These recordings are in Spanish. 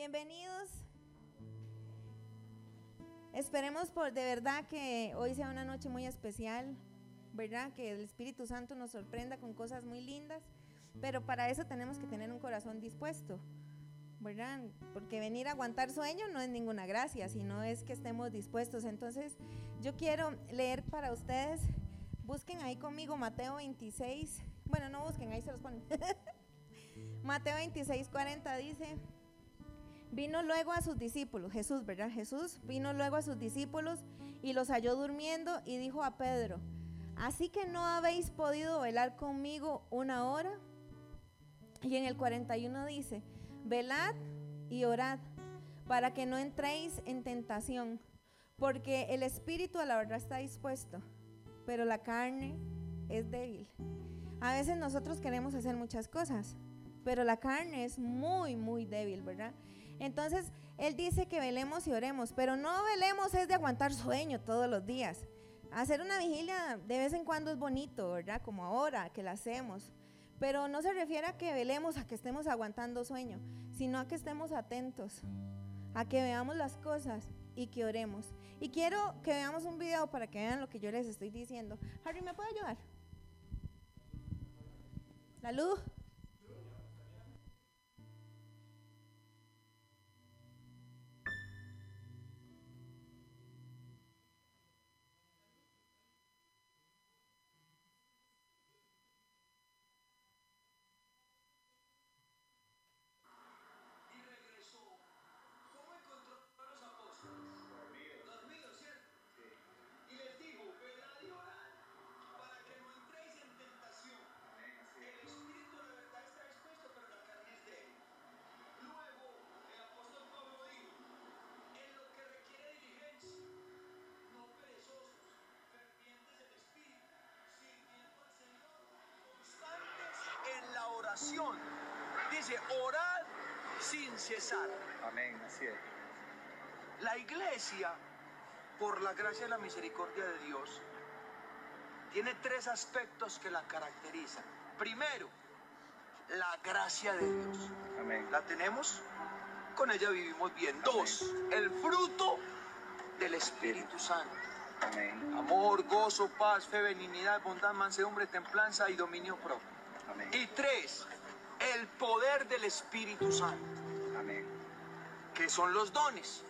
Bienvenidos. Esperemos por de verdad que hoy sea una noche muy especial, ¿verdad? Que el Espíritu Santo nos sorprenda con cosas muy lindas, pero para eso tenemos que tener un corazón dispuesto, ¿verdad? Porque venir a aguantar sueño no es ninguna gracia, sino es que estemos dispuestos. Entonces, yo quiero leer para ustedes, busquen ahí conmigo Mateo 26, bueno, no busquen, ahí se los ponen. Mateo 26, 40 dice, Vino luego a sus discípulos, Jesús, ¿verdad? Jesús vino luego a sus discípulos y los halló durmiendo y dijo a Pedro, así que no habéis podido velar conmigo una hora. Y en el 41 dice, velad y orad para que no entréis en tentación, porque el espíritu a la verdad está dispuesto, pero la carne es débil. A veces nosotros queremos hacer muchas cosas, pero la carne es muy, muy débil, ¿verdad? Entonces, Él dice que velemos y oremos, pero no velemos es de aguantar sueño todos los días. Hacer una vigilia de vez en cuando es bonito, ¿verdad? Como ahora que la hacemos. Pero no se refiere a que velemos, a que estemos aguantando sueño, sino a que estemos atentos, a que veamos las cosas y que oremos. Y quiero que veamos un video para que vean lo que yo les estoy diciendo. Harry, ¿me puede ayudar? La luz. Dice, orad sin cesar. Amén, así es. La iglesia, por la gracia y la misericordia de Dios, tiene tres aspectos que la caracterizan. Primero, la gracia de Dios. Amén. ¿La tenemos? Con ella vivimos bien. Dos, el fruto del Espíritu Santo. Amén. Amor, gozo, paz, fe, benignidad, bondad, mansedumbre, templanza y dominio propio. Amén. Y tres, el poder del Espíritu Santo, Amén. que son los dones.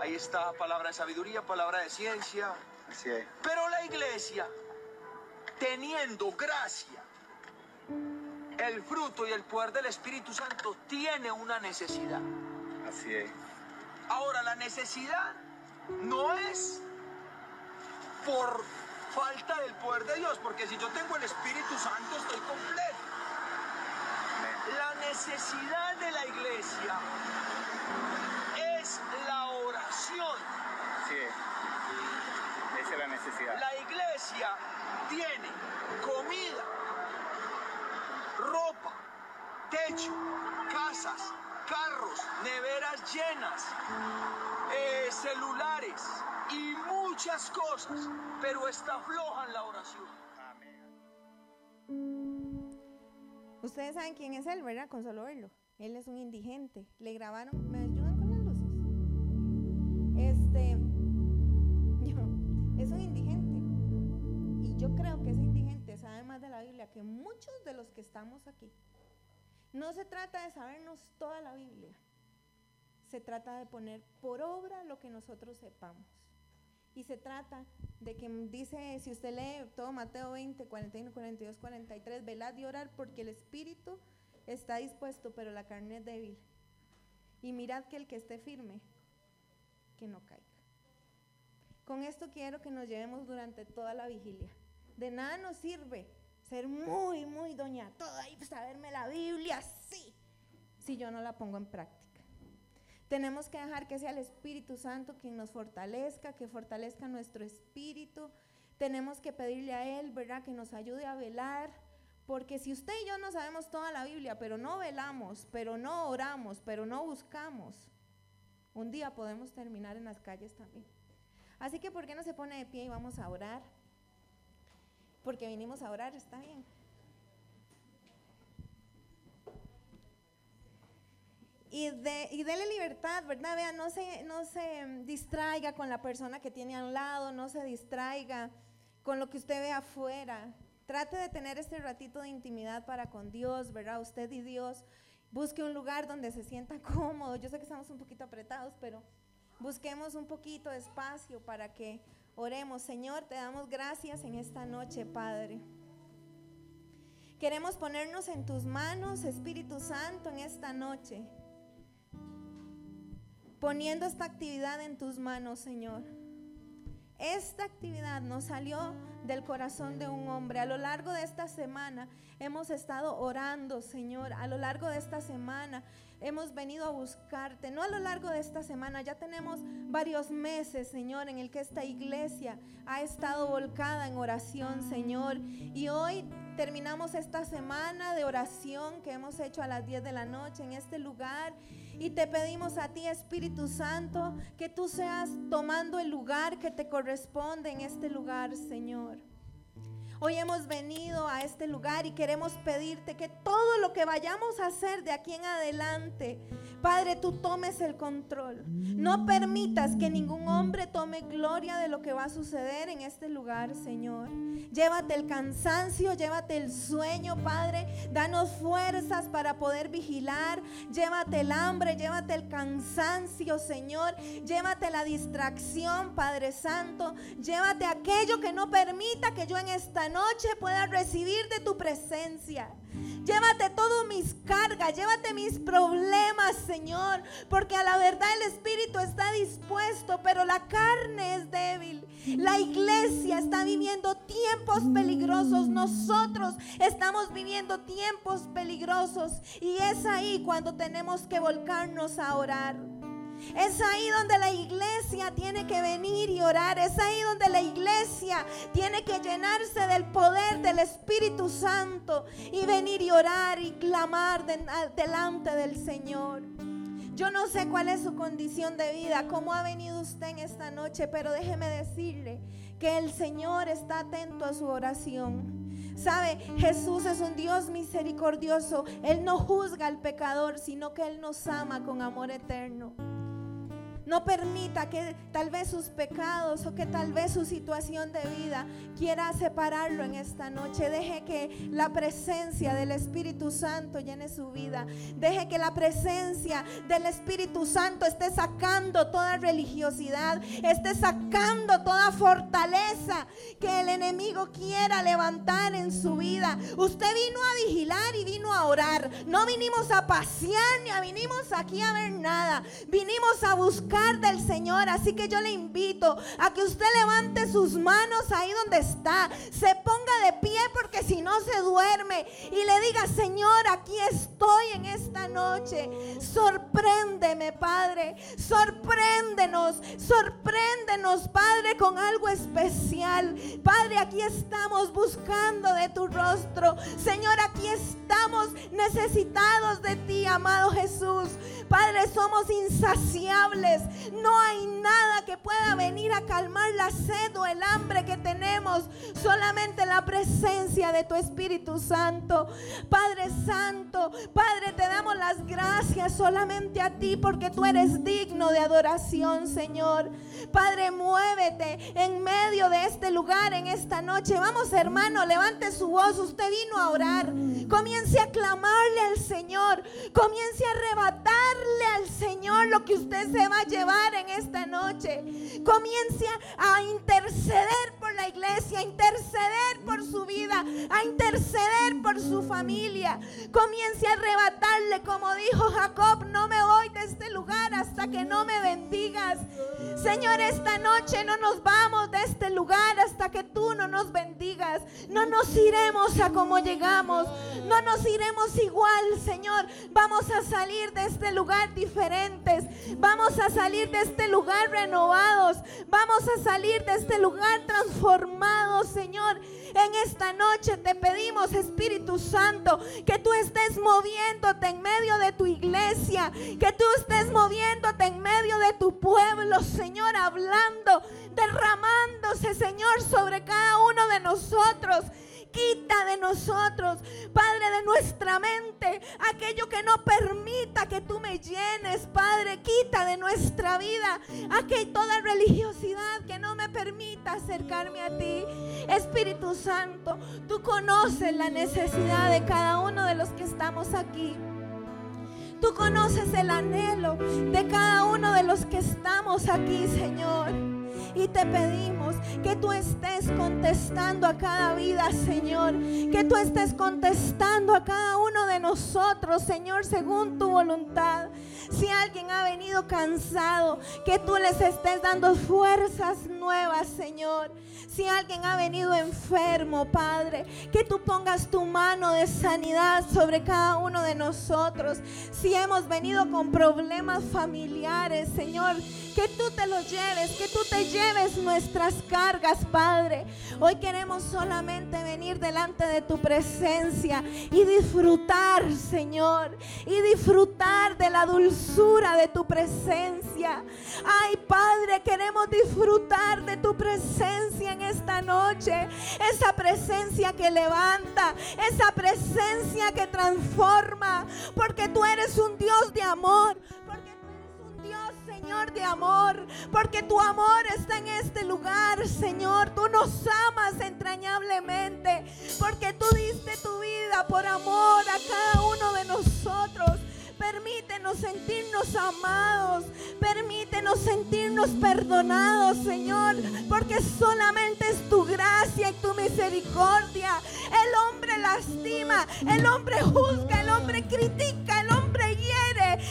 Ahí está palabra de sabiduría, palabra de ciencia. Así es. Pero la iglesia, teniendo gracia, el fruto y el poder del Espíritu Santo, tiene una necesidad. Así es. Ahora, la necesidad no es por falta del poder de Dios, porque si yo tengo el Espíritu Santo estoy completo. La necesidad de la iglesia es la oración. Es. Esa es la necesidad. La iglesia tiene comida, ropa, techo, casas, carros, neveras llenas, eh, celulares y muchas cosas, pero está floja en la oración. Ustedes saben quién es él, ¿verdad? Con solo verlo. Él es un indigente. Le grabaron, ¿me ayudan con las luces? Este, es un indigente. Y yo creo que ese indigente sabe más de la Biblia que muchos de los que estamos aquí. No se trata de sabernos toda la Biblia. Se trata de poner por obra lo que nosotros sepamos. Y se trata de que dice, si usted lee todo Mateo 20, 41, 42, 43, velad y orar porque el espíritu está dispuesto, pero la carne es débil. Y mirad que el que esté firme, que no caiga. Con esto quiero que nos llevemos durante toda la vigilia. De nada nos sirve ser muy, muy doña toda y saberme la Biblia, sí, si yo no la pongo en práctica. Tenemos que dejar que sea el Espíritu Santo quien nos fortalezca, que fortalezca nuestro espíritu. Tenemos que pedirle a Él, ¿verdad?, que nos ayude a velar. Porque si usted y yo no sabemos toda la Biblia, pero no velamos, pero no oramos, pero no buscamos, un día podemos terminar en las calles también. Así que, ¿por qué no se pone de pie y vamos a orar? Porque vinimos a orar, está bien. Y, de, y dele libertad, ¿verdad? Vea, no se, no se distraiga con la persona que tiene al lado, no se distraiga con lo que usted ve afuera. Trate de tener este ratito de intimidad para con Dios, ¿verdad? Usted y Dios. Busque un lugar donde se sienta cómodo. Yo sé que estamos un poquito apretados, pero busquemos un poquito de espacio para que oremos. Señor, te damos gracias en esta noche, Padre. Queremos ponernos en tus manos, Espíritu Santo, en esta noche. Poniendo esta actividad en tus manos, Señor. Esta actividad nos salió del corazón de un hombre. A lo largo de esta semana hemos estado orando, Señor. A lo largo de esta semana hemos venido a buscarte. No a lo largo de esta semana, ya tenemos varios meses, Señor, en el que esta iglesia ha estado volcada en oración, Señor. Y hoy terminamos esta semana de oración que hemos hecho a las 10 de la noche en este lugar. Y te pedimos a ti, Espíritu Santo, que tú seas tomando el lugar que te corresponde en este lugar, Señor. Hoy hemos venido a este lugar y queremos pedirte que todo lo que vayamos a hacer de aquí en adelante, Padre, tú tomes el control. No permitas que ningún hombre tome gloria de lo que va a suceder en este lugar, Señor. Llévate el cansancio, llévate el sueño, Padre. Danos fuerzas para poder vigilar. Llévate el hambre, llévate el cansancio, Señor. Llévate la distracción, Padre Santo. Llévate aquello que no permita que yo en esta noche pueda recibir de tu presencia. Llévate todas mis cargas, llévate mis problemas, Señor, porque a la verdad el Espíritu está dispuesto, pero la carne es débil. La iglesia está viviendo tiempos peligrosos, nosotros estamos viviendo tiempos peligrosos y es ahí cuando tenemos que volcarnos a orar. Es ahí donde la iglesia tiene que venir y orar. Es ahí donde la iglesia tiene que llenarse del poder del Espíritu Santo y venir y orar y clamar delante del Señor. Yo no sé cuál es su condición de vida, cómo ha venido usted en esta noche, pero déjeme decirle que el Señor está atento a su oración. Sabe, Jesús es un Dios misericordioso. Él no juzga al pecador, sino que Él nos ama con amor eterno. No permita que tal vez sus pecados o que tal vez su situación de vida quiera separarlo en esta noche. Deje que la presencia del Espíritu Santo llene su vida. Deje que la presencia del Espíritu Santo esté sacando toda religiosidad, esté sacando toda fortaleza que el enemigo quiera levantar en su vida. Usted vino a vigilar y vino a orar. No vinimos a pasear ni a vinimos aquí a ver nada. Vinimos a buscar del Señor. Así que yo le invito a que usted levante sus manos ahí donde está. Se ponga de pie porque si no se duerme. Y le diga, Señor, aquí estoy en esta noche. Sorpréndeme, Padre. Sorpréndenos. Sorpréndenos, Padre, con algo especial. Padre, aquí estamos buscando de tu rostro. Señor, aquí estamos necesitados de ti, amado Jesús. Padre, somos insaciables. No hay nada que pueda venir a calmar la sed o el hambre que tenemos. Solamente la presencia de tu Espíritu Santo. Padre Santo, Padre, te damos las gracias solamente a ti porque tú eres digno de adoración, Señor. Padre, muévete en medio de este lugar en esta noche. Vamos, hermano, levante su voz. Usted vino a orar. Comience a clamarle al Señor. Comience a al Señor lo que usted se va a llevar en esta noche. Comience a interceder por la iglesia, a interceder por su vida, a interceder su familia. Comience a arrebatarle, como dijo Jacob, no me voy de este lugar hasta que no me bendigas. Señor, esta noche no nos vamos de este lugar hasta que tú no nos bendigas. No nos iremos a como llegamos. No nos iremos igual, Señor. Vamos a salir de este lugar diferentes. Vamos a salir de este lugar renovados. Vamos a salir de este lugar transformados, Señor. En esta noche te pedimos, Espíritu Santo, que tú estés moviéndote en medio de tu iglesia, que tú estés moviéndote en medio de tu pueblo, Señor, hablando, derramándose, Señor, sobre cada uno de nosotros. Quita de nosotros, Padre, de nuestra mente aquello que no permita que tú me llenes, Padre. Quita de nuestra vida aquella toda religiosidad que no me permita acercarme a ti. Espíritu Santo, tú conoces la necesidad de cada uno de los que estamos aquí. Tú conoces el anhelo de cada uno de los que estamos aquí, Señor. Y te pedimos que tú estés contestando a cada vida, Señor. Que tú estés contestando a cada uno de nosotros, Señor, según tu voluntad. Si alguien ha venido cansado, que tú les estés dando fuerzas Señor. Si alguien ha venido enfermo, Padre, que tú pongas tu mano de sanidad sobre cada uno de nosotros. Si hemos venido con problemas familiares, Señor, que tú te los lleves, que tú te lleves nuestras cargas, Padre. Hoy queremos solamente venir delante de tu presencia y disfrutar, Señor, y disfrutar de la dulzura de tu presencia. Ay, Padre, queremos disfrutar de tu presencia en esta noche. Esa presencia que levanta, esa presencia que transforma, porque tú eres un Dios de amor, porque tú eres un Dios, Señor, de amor, porque tu amor está en este lugar, Señor. Tú nos amas entrañablemente, porque tú diste tu vida por amor a cada uno de nosotros. Permítenos sentirnos amados. Permítenos sentirnos perdonados, Señor. Porque solamente es tu gracia y tu misericordia. El hombre lastima, el hombre juzga, el hombre critica, el hombre.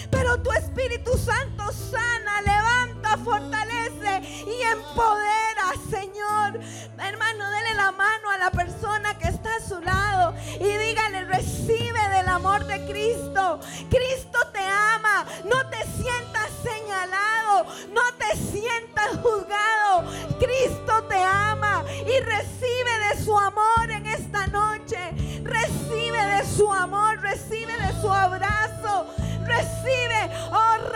Pero tu Espíritu Santo sana, levanta, fortalece y empodera, Señor. Hermano, dele la mano a la persona que está a su lado y dígale, recibe del amor de Cristo. Cristo te ama. No te sientas señalado, no te sientas juzgado. Cristo te ama y recibe de su amor en esta noche. Recibe de su amor, recibe de su abrazo. Recibe, oh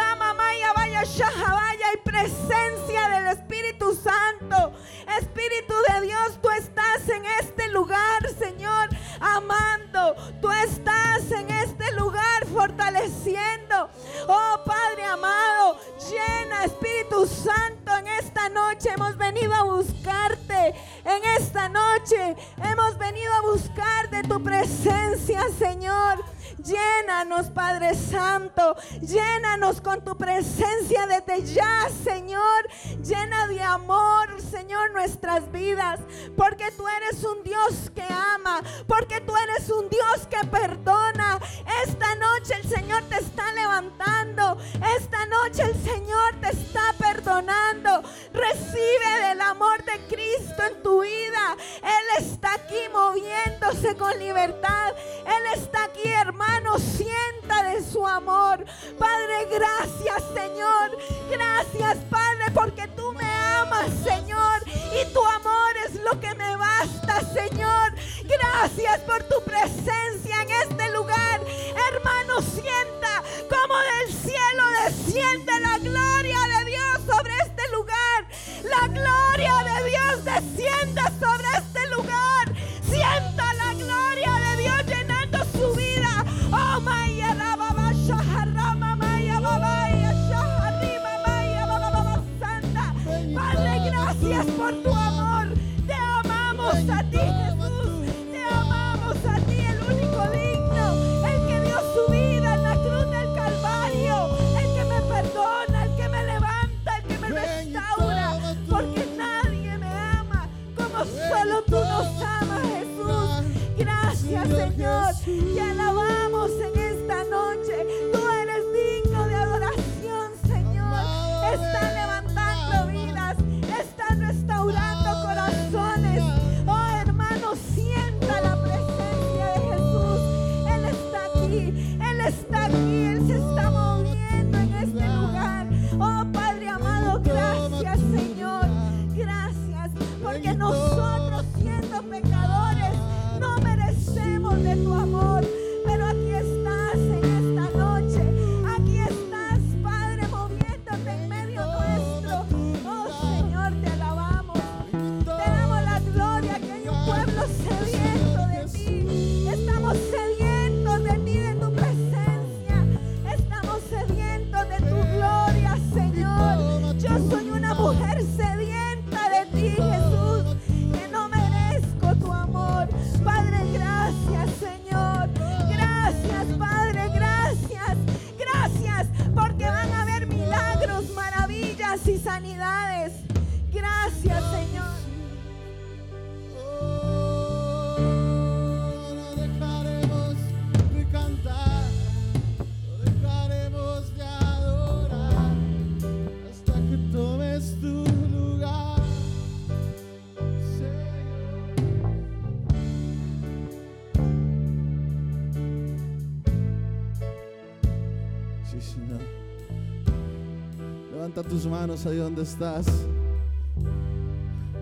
tus manos ahí donde estás.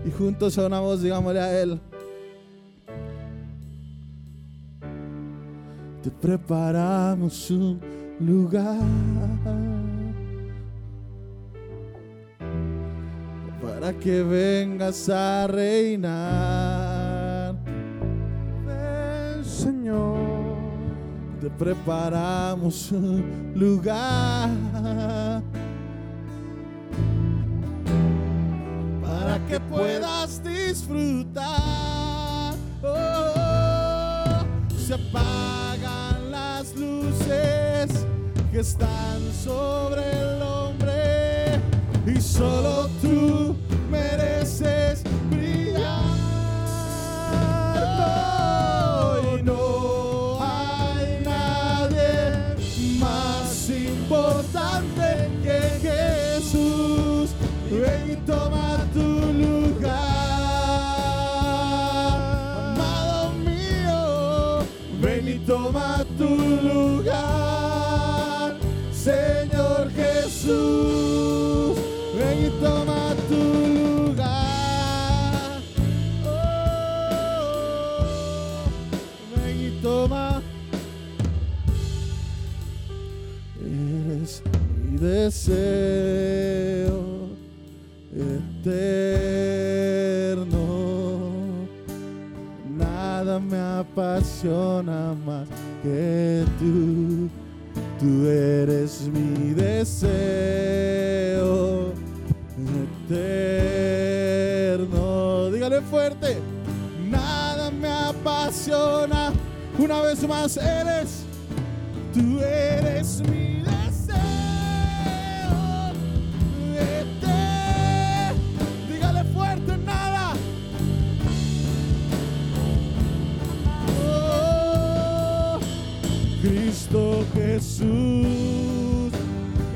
Y juntos a una voz digámosle a Él. Te preparamos un lugar para que vengas a reinar. Ven, Señor. Te preparamos un lugar que puedas disfrutar. Oh, se apagan las luces que están sobre el hombre y solo tú mereces brillar. Oh, y no hay nadie más importante que Jesús. Ven y toma toma tu lugar, Señor Jesús. Ven y toma tu lugar. Oh, ven y toma. Eres mi deseo eterno. Nada me apasiona más que tú. Tú eres mi deseo eterno. Dígale fuerte. Nada me apasiona. Una vez más, eres. Tú eres mi Cristo Jesús,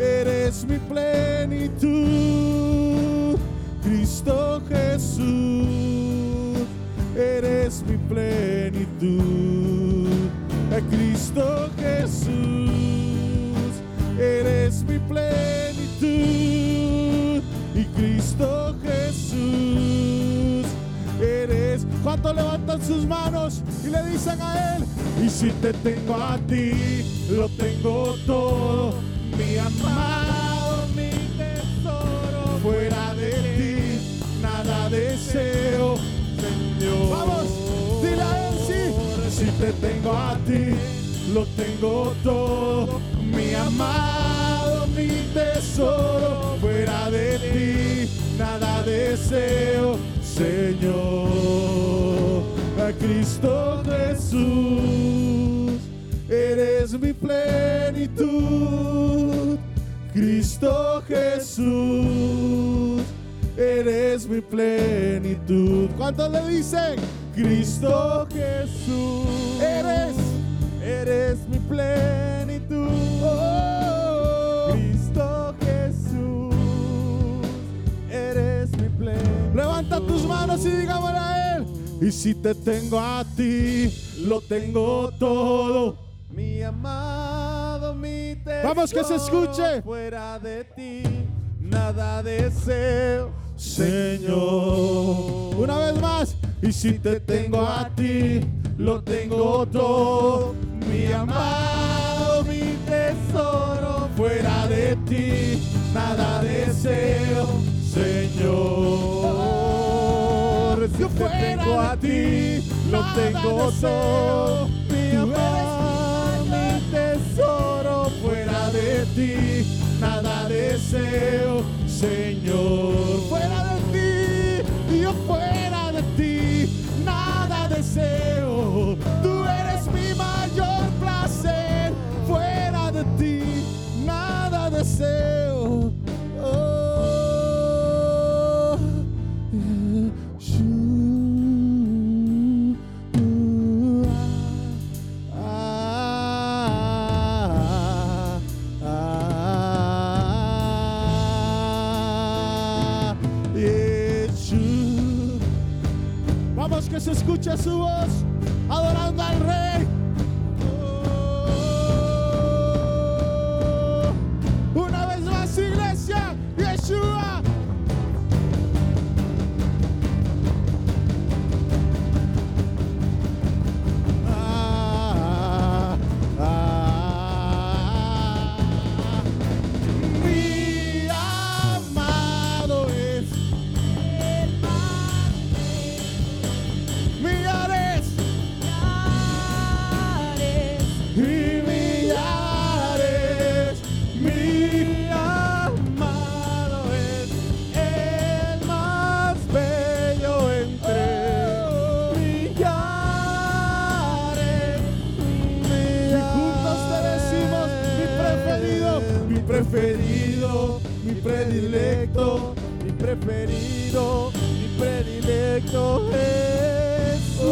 eres mi plenitud. Cristo Jesús, eres mi plenitud. Cristo Jesús, eres mi plenitud. Y Cristo Jesús, ¿Cuántos levantan sus manos y le dicen a Él? Y si te tengo a ti, lo tengo todo. Mi amado, mi tesoro. Fuera de ti, nada deseo. Vamos, dile a Él sí. Si te tengo a ti, lo tengo todo. Mi amado, mi tesoro. Fuera de ti, nada deseo, Señor. A Cristo Jesús, eres mi plenitud. Cristo Jesús, eres mi plenitud. ¿Cuántos le dicen? Cristo Jesús, eres, eres mi plenitud. Levanta tus manos y digámosle a Él. Y si te tengo a ti, lo tengo todo. Mi amado, mi tesoro. Vamos que se escuche. Fuera de ti, nada deseo, Señor. Una vez más. Y si te tengo a ti, lo tengo todo. Mi amado, mi tesoro. Fuera de ti, nada deseo, Señor. Yo fuera tengo a ti, lo tengo todo. Mi tesoro fuera de ti, nada deseo, Señor. Fuera de ti, yo fuera de ti, nada deseo. Tú eres mi mayor placer. Fuera de ti, nada deseo. Escuche su voz, adorando al Rey. Preferido, mi predilecto, mi preferido, mi predilecto Jesús.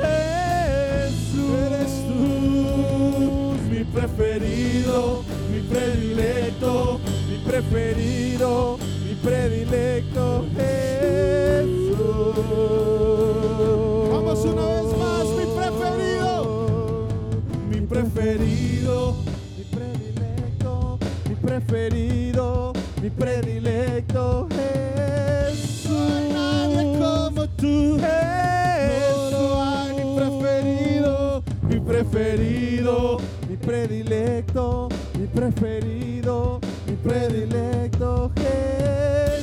Jesús. Eres tú, mi preferido, mi predilecto, mi preferido, mi predilecto Jesús. Vamos una vez más, mi preferido, mi preferido, Jesús. No hay nadie como tú, Jesús. No, no hay mi preferido, mi preferido, mi predilecto, mi preferido, mi predilecto Jesús.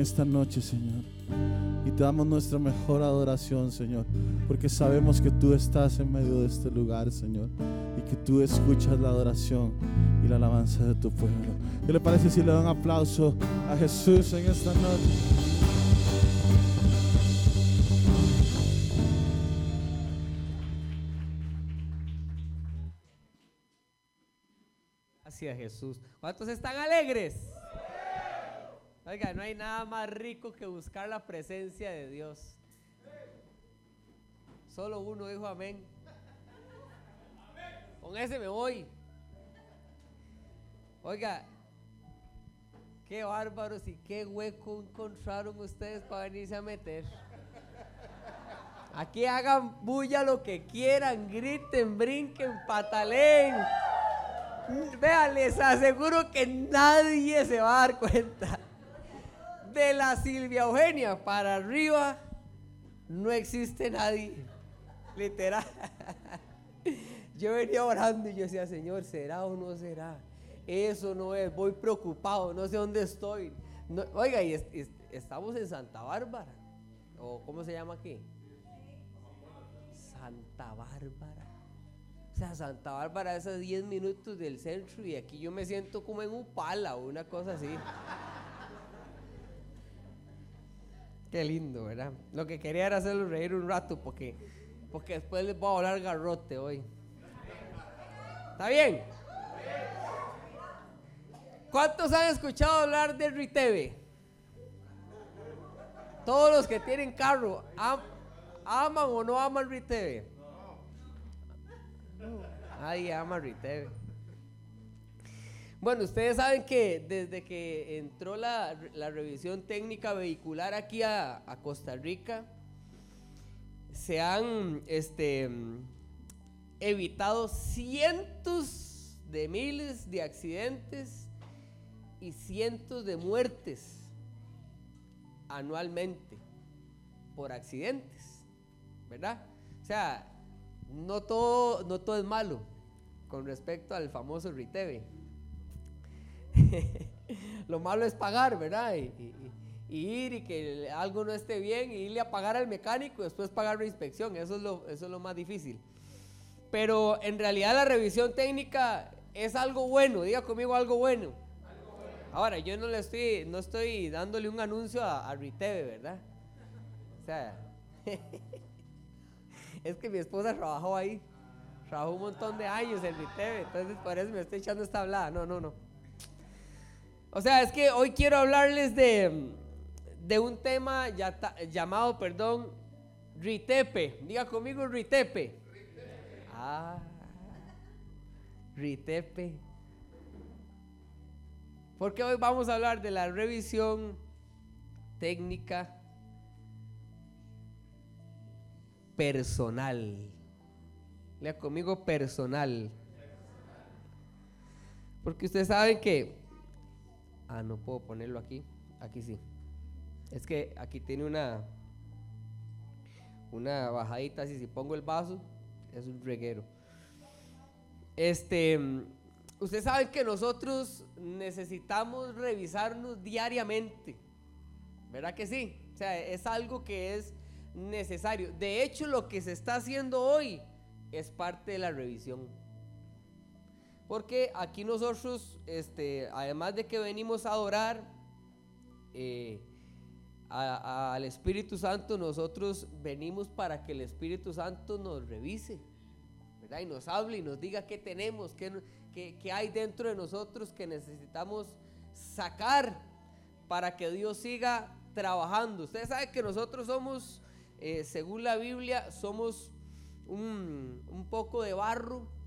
Esta noche, Señor. Y te damos nuestra mejor adoración, Señor, porque sabemos que tú estás en medio de este lugar, Señor, y que tú escuchas la adoración y la alabanza de tu pueblo. ¿Qué le parece si le dan un aplauso a Jesús en esta noche? Hacia Jesús. ¿Cuántos están alegres? Oiga, no hay nada más rico que buscar la presencia de Dios. Solo uno dijo amén. Con ese me voy. Oiga, qué bárbaros y qué hueco encontraron ustedes para venirse a meter. Aquí hagan bulla lo que quieran, griten, brinquen, pataleen. Vean, les aseguro que nadie se va a dar cuenta. De la Silvia Eugenia para arriba no existe nadie. Literal. Yo venía orando y yo decía, Señor, ¿será o no será? Eso no es, voy preocupado, no sé dónde estoy. No- oiga, y es- es- estamos en Santa Bárbara. ¿O cómo se llama aquí? Santa Bárbara. O sea, Santa Bárbara es a 10 minutos del centro y aquí yo me siento como en un pala o una cosa así. Qué lindo, ¿verdad? Lo que quería era hacerlo reír un rato porque, porque después les voy a hablar garrote hoy. ¿Está bien? ¿Cuántos han escuchado hablar de Riteve? Todos los que tienen carro, am- ¿aman o no aman Riteve? Nadie ama Riteve. Bueno, ustedes saben que desde que entró la, revisión técnica vehicular aquí a, Costa Rica, se han este, evitado cientos de miles de accidentes y cientos de muertes anualmente por accidentes, ¿verdad? O sea, no todo, no todo es malo con respecto al famoso Riteve. Lo malo es pagar, ¿verdad? Y, y- y ir y que algo no esté bien y irle a pagar al mecánico y después pagar la inspección. Eso es lo, eso es lo más difícil. Pero en realidad la revisión técnica es algo bueno, diga conmigo algo bueno. Ahora, yo no le estoy, no estoy dándole un anuncio a, a Riteve, ¿verdad? O sea, es que mi esposa trabajó ahí, trabajó un montón de años en Riteve, entonces por eso me estoy echando esta hablada. No, no, no. O sea, es que hoy quiero hablarles de, de un tema llamado, perdón, Ritepe. Diga conmigo Ritepe. Ah, Ritepe. Porque hoy vamos a hablar de la revisión técnica personal. Lea conmigo personal. Porque ustedes saben que... Ah, no puedo ponerlo aquí. Aquí sí. Es que aquí tiene una... Una bajadita así. Si pongo el vaso, es un reguero. Este... Ustedes saben que nosotros necesitamos revisarnos diariamente. ¿Verdad que sí? O sea, es algo que es necesario. De hecho, lo que se está haciendo hoy es parte de la revisión. Porque aquí nosotros, este, además de que venimos a adorar eh, al Espíritu Santo, nosotros venimos para que el Espíritu Santo nos revise, ¿verdad? Y nos hable y nos diga qué tenemos, qué, hay dentro de nosotros que necesitamos sacar para que Dios siga trabajando. Ustedes saben que nosotros somos eh, según la Biblia, somos un, poco de barro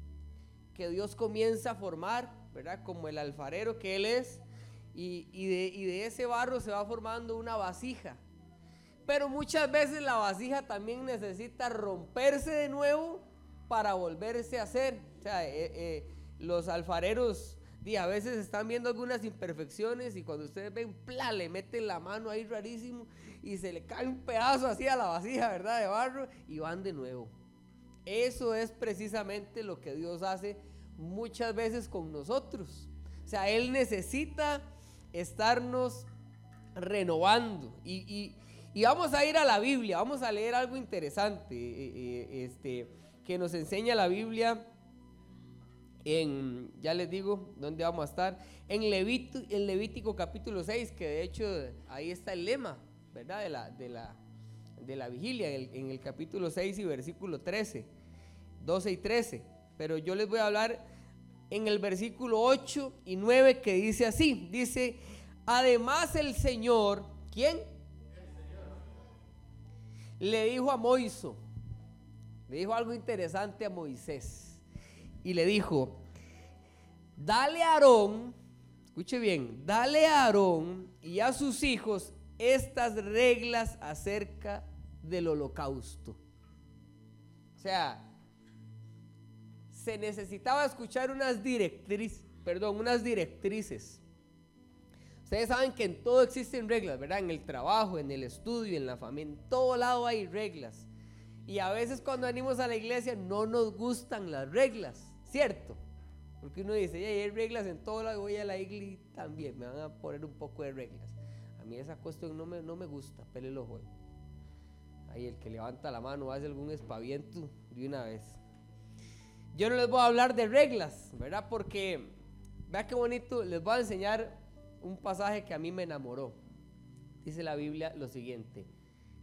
que Dios comienza a formar, ¿verdad? Como el alfarero que Él es, y, de, y de ese barro se va formando una vasija. Pero muchas veces la vasija también necesita romperse de nuevo para volverse a hacer. O sea, eh, eh, los alfareros a veces están viendo algunas imperfecciones y cuando ustedes ven, ¡pla! le meten la mano ahí rarísimo y se le cae un pedazo así a la vasija, ¿verdad? De barro y van de nuevo. Eso es precisamente lo que Dios hace muchas veces con nosotros. O sea, Él necesita estarnos renovando. Y, vamos a ir a la Biblia, vamos a leer algo interesante eh, eh, este, que nos enseña la Biblia en, ya les digo, ¿dónde vamos a estar? En, Levítico, capítulo 6, que de hecho ahí está el lema, ¿verdad? De la, de la, de la vigilia, en el, capítulo 6 y versículo 13, 12 y 13. Pero yo les voy a hablar en el versículo 8 y 9 que dice así, dice, además el Señor, ¿quién? Le dijo a Moisés, le dijo algo interesante a Moisés y le dijo, dale a Aarón, escuche bien, dale a Aarón y a sus hijos estas reglas acerca del holocausto. O sea, se necesitaba escuchar unas directrices, perdón, unas directrices. Ustedes saben que en todo existen reglas, ¿verdad? En el trabajo, en el estudio, en la familia, en todo lado hay reglas. Y a veces cuando venimos a la iglesia no nos gustan las reglas. ¿Cierto? Porque uno dice, hay reglas en todo lado, voy a la iglesia también, me van a poner un poco de reglas. A mí esa cuestión no me, no me gusta, pele juegos. Ahí el que levanta la mano hace algún espaviento de una vez. Yo no les voy a hablar de reglas, ¿verdad? Porque, vea qué bonito, les voy a enseñar un pasaje que a mí me enamoró. Dice la Biblia lo siguiente,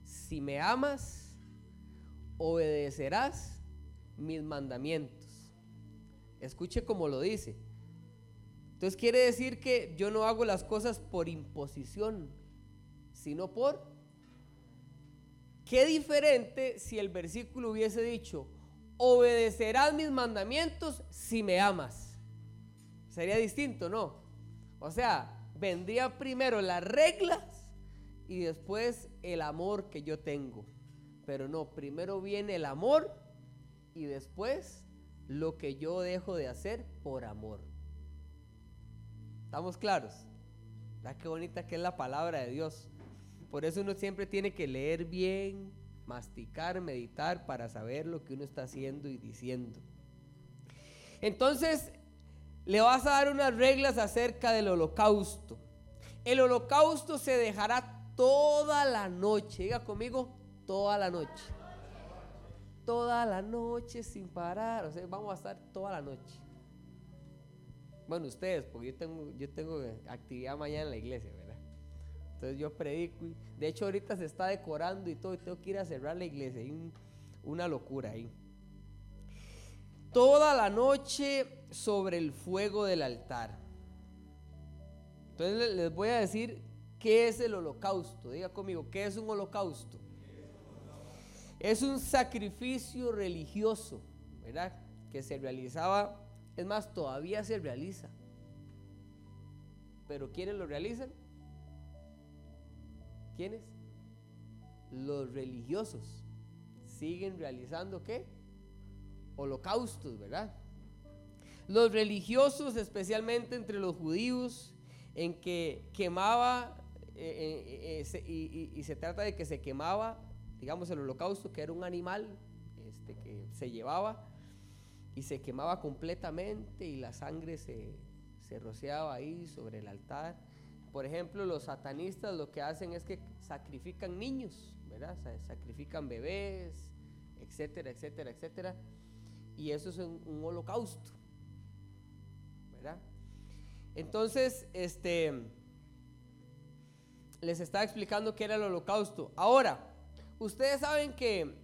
si me amas, obedecerás mis mandamientos. Escuche como lo dice. Entonces quiere decir que yo no hago las cosas por imposición, sino por... Qué diferente si el versículo hubiese dicho, obedecerás mis mandamientos si me amas. Sería distinto, ¿no? O sea, vendría primero las reglas y después el amor que yo tengo. Pero no, primero viene el amor y después lo que yo dejo de hacer por amor. ¿Estamos claros? ¿Verdad qué bonita que es la palabra de Dios? Por eso uno siempre tiene que leer bien, masticar, meditar para saber lo que uno está haciendo y diciendo. Entonces, le vas a dar unas reglas acerca del holocausto. El holocausto se dejará toda la noche. Diga conmigo, toda la noche toda la noche sin parar. O sea, vamos a estar toda la noche. Bueno, ustedes, porque yo tengo, yo tengo actividad mañana en la iglesia. Entonces yo predico. y- de hecho, ahorita se está decorando y todo, y tengo que ir a cerrar la iglesia. Hay un- una locura ahí. Toda la noche sobre el fuego del altar. Entonces le- les voy a decir qué es el holocausto. Diga conmigo, ¿qué es un holocausto? Es un sacrificio religioso, ¿verdad? Que se realizaba, es más, todavía se realiza. Pero ¿quiénes lo realizan? ¿Quiénes? Los religiosos. Siguen realizando qué? Holocaustos, ¿verdad? Los religiosos, especialmente entre los judíos, en que quemaba, eh, eh, eh, y se trata de que se quemaba, digamos, el holocausto, que era un animal este, que se llevaba y se quemaba completamente y la sangre se, se rociaba ahí sobre el altar. Por ejemplo, los satanistas lo que hacen es que sacrifican niños, ¿verdad? Sa- Sacrifican bebés, etcétera, etcétera, etcétera. Y eso es un, holocausto, ¿verdad? Entonces, este, les estaba explicando qué era el holocausto. Ahora, ustedes saben que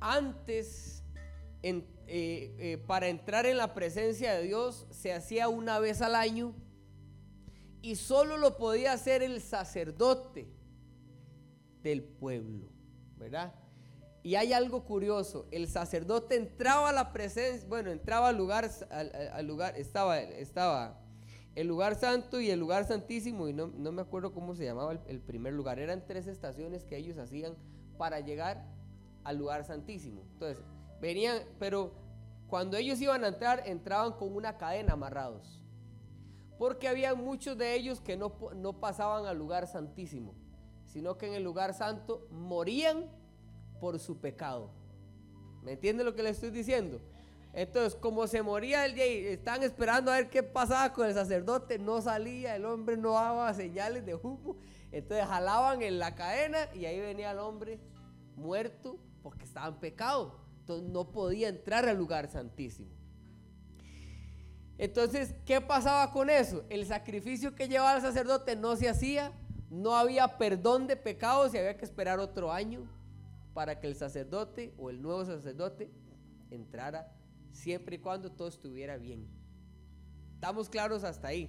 antes, eh, eh, para entrar en la presencia de Dios, se hacía una vez al año y solo lo podía hacer el sacerdote del pueblo, ¿verdad? Y hay algo curioso, el sacerdote entraba a la presencia, bueno, entraba al lugar, al, lugar, estaba, estaba el lugar santo y el lugar santísimo, y no, no me acuerdo cómo se llamaba el, el primer lugar, eran tres estaciones que ellos hacían para llegar al lugar santísimo. Entonces, venían, pero cuando ellos iban a entrar, entraban con una cadena amarrados porque había muchos de ellos que no, no pasaban al lugar santísimo, sino que en el lugar santo morían por su pecado. ¿Me entiende lo que le estoy diciendo? Entonces, como se moría el día y estaban esperando a ver qué pasaba con el sacerdote, no salía, el hombre no daba señales de humo, entonces jalaban en la cadena y ahí venía el hombre muerto porque estaba en pecado, entonces no podía entrar al lugar santísimo. Entonces, ¿qué pasaba con eso? El sacrificio que llevaba el sacerdote no se hacía, no había perdón de pecados y había que esperar otro año para que el sacerdote o el nuevo sacerdote entrara siempre y cuando todo estuviera bien. ¿Estamos claros hasta ahí?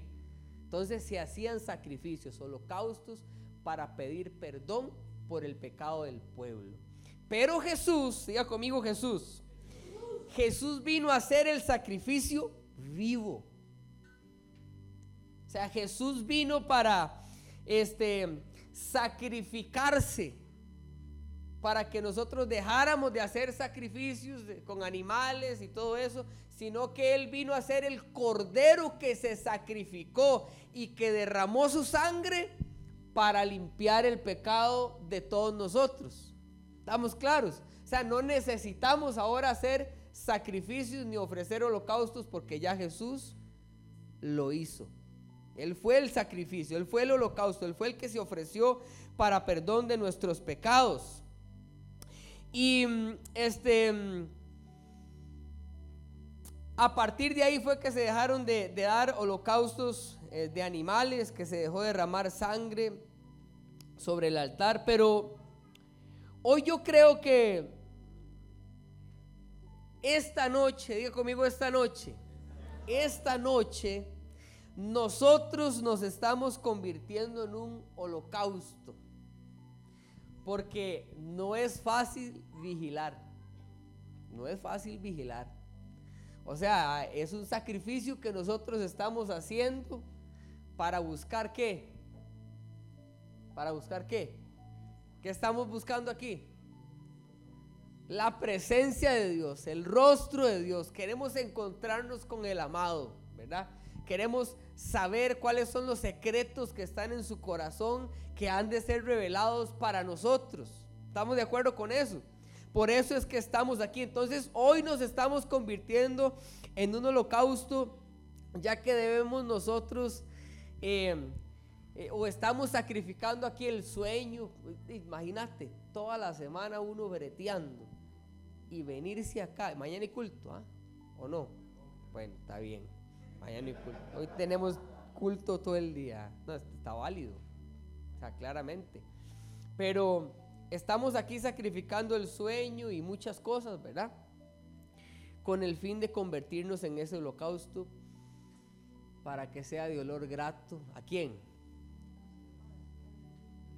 Entonces se hacían sacrificios, holocaustos para pedir perdón por el pecado del pueblo. Pero Jesús, diga conmigo Jesús, Jesús vino a hacer el sacrificio vivo. O sea, Jesús vino para este sacrificarse para que nosotros dejáramos de hacer sacrificios con animales y todo eso, sino que Él vino a ser el cordero que se sacrificó y que derramó su sangre para limpiar el pecado de todos nosotros. ¿Estamos claros? O sea, no necesitamos ahora hacer sacrificios ni ofrecer holocaustos porque ya Jesús lo hizo. Él fue el sacrificio, Él fue el holocausto, Él fue el que se ofreció para perdón de nuestros pecados. Y mm, este, mm, a partir de ahí fue que se dejaron de, dar holocaustos eh, de animales, que se dejó derramar sangre sobre el altar. Pero hoy yo creo que esta noche, diga conmigo esta noche, esta noche nosotros nos estamos convirtiendo en un holocausto. Porque no es fácil vigilar. No es fácil vigilar. O sea, es un sacrificio que nosotros estamos haciendo para buscar qué. Para buscar qué. ¿Qué estamos buscando aquí? La presencia de Dios, el rostro de Dios. Queremos encontrarnos con el amado, ¿verdad? Queremos saber cuáles son los secretos que están en su corazón que han de ser revelados para nosotros. ¿Estamos de acuerdo con eso? Por eso es que estamos aquí. Entonces hoy nos estamos convirtiendo en un holocausto, ya que debemos nosotros, eh, eh, o estamos sacrificando aquí el sueño. Imagínate, toda la semana uno breteando y venirse acá. Mañana hay culto, ¿ah? ¿O no? Bueno, está bien. Mañana hay culto. Hoy tenemos culto todo el día. No, está válido. O sea, claramente. Pero estamos aquí sacrificando el sueño y muchas cosas, ¿verdad? Con el fin de convertirnos en ese holocausto para que sea de olor grato. ¿A quién?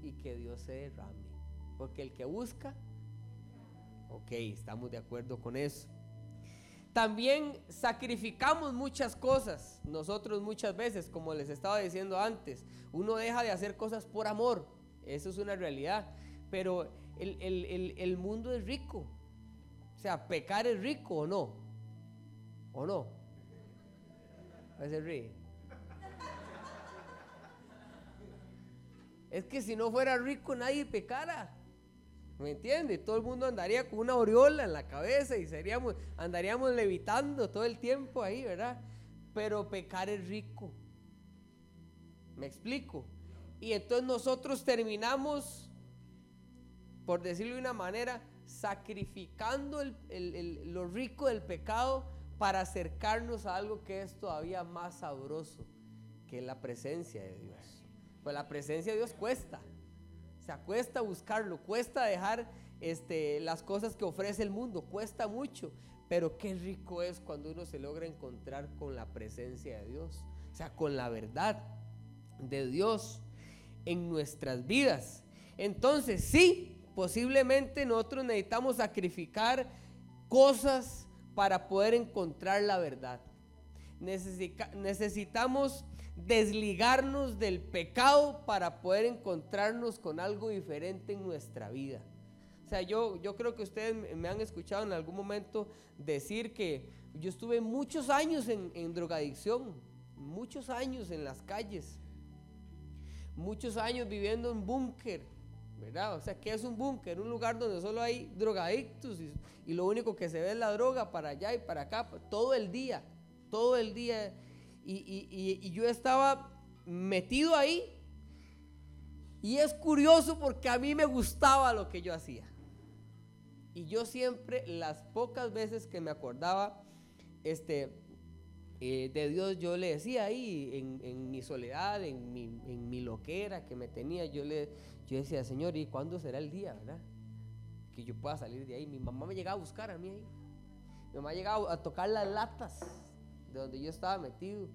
Y que Dios se derrame. Porque el que busca, ok, estamos de acuerdo con eso. También sacrificamos muchas cosas, nosotros muchas veces, como les estaba diciendo antes, uno deja de hacer cosas por amor, eso es una realidad, pero el, mundo es rico, o sea, pecar es rico o no, o no. Se ríe. Es que si no fuera rico nadie pecara. ¿Me entiende? Todo el mundo andaría con una aureola en la cabeza y seríamos, andaríamos levitando todo el tiempo ahí, ¿verdad? Pero pecar es rico. ¿Me explico? Y entonces nosotros terminamos, por decirlo de una manera, sacrificando lo rico del pecado para acercarnos a algo que es todavía más sabroso, que la presencia de Dios. Pues la presencia de Dios cuesta. Se cuesta buscarlo, cuesta dejar este, las cosas que ofrece el mundo, cuesta mucho, pero qué rico es cuando uno se logra encontrar con la presencia de Dios, o sea, con la verdad de Dios en nuestras vidas. Entonces, sí, posiblemente nosotros necesitamos sacrificar cosas para poder encontrar la verdad. necesitamos desligarnos del pecado para poder encontrarnos con algo diferente en nuestra vida. O sea, yo, yo creo que ustedes me han escuchado en algún momento decir que yo estuve muchos años en, en drogadicción, muchos años en las calles, muchos años viviendo en búnker, ¿verdad? O sea, ¿qué es un búnker? Un lugar donde solo hay drogadictos y, y, lo único que se ve es la droga para allá y para acá, todo el día, todo el día y, yo estaba metido ahí. Y es curioso porque a mí me gustaba lo que yo hacía. Y yo siempre, las pocas veces que me acordaba este, eh, de Dios, yo le decía ahí, en, mi soledad, en mi, en mi, loquera que me tenía, yo, le, yo decía, Señor, ¿y cuándo será el día, verdad? Que yo pueda salir de ahí. Mi mamá me llegaba a buscar a mí ahí. Mi mamá llegaba a tocar las latas de donde yo estaba metido.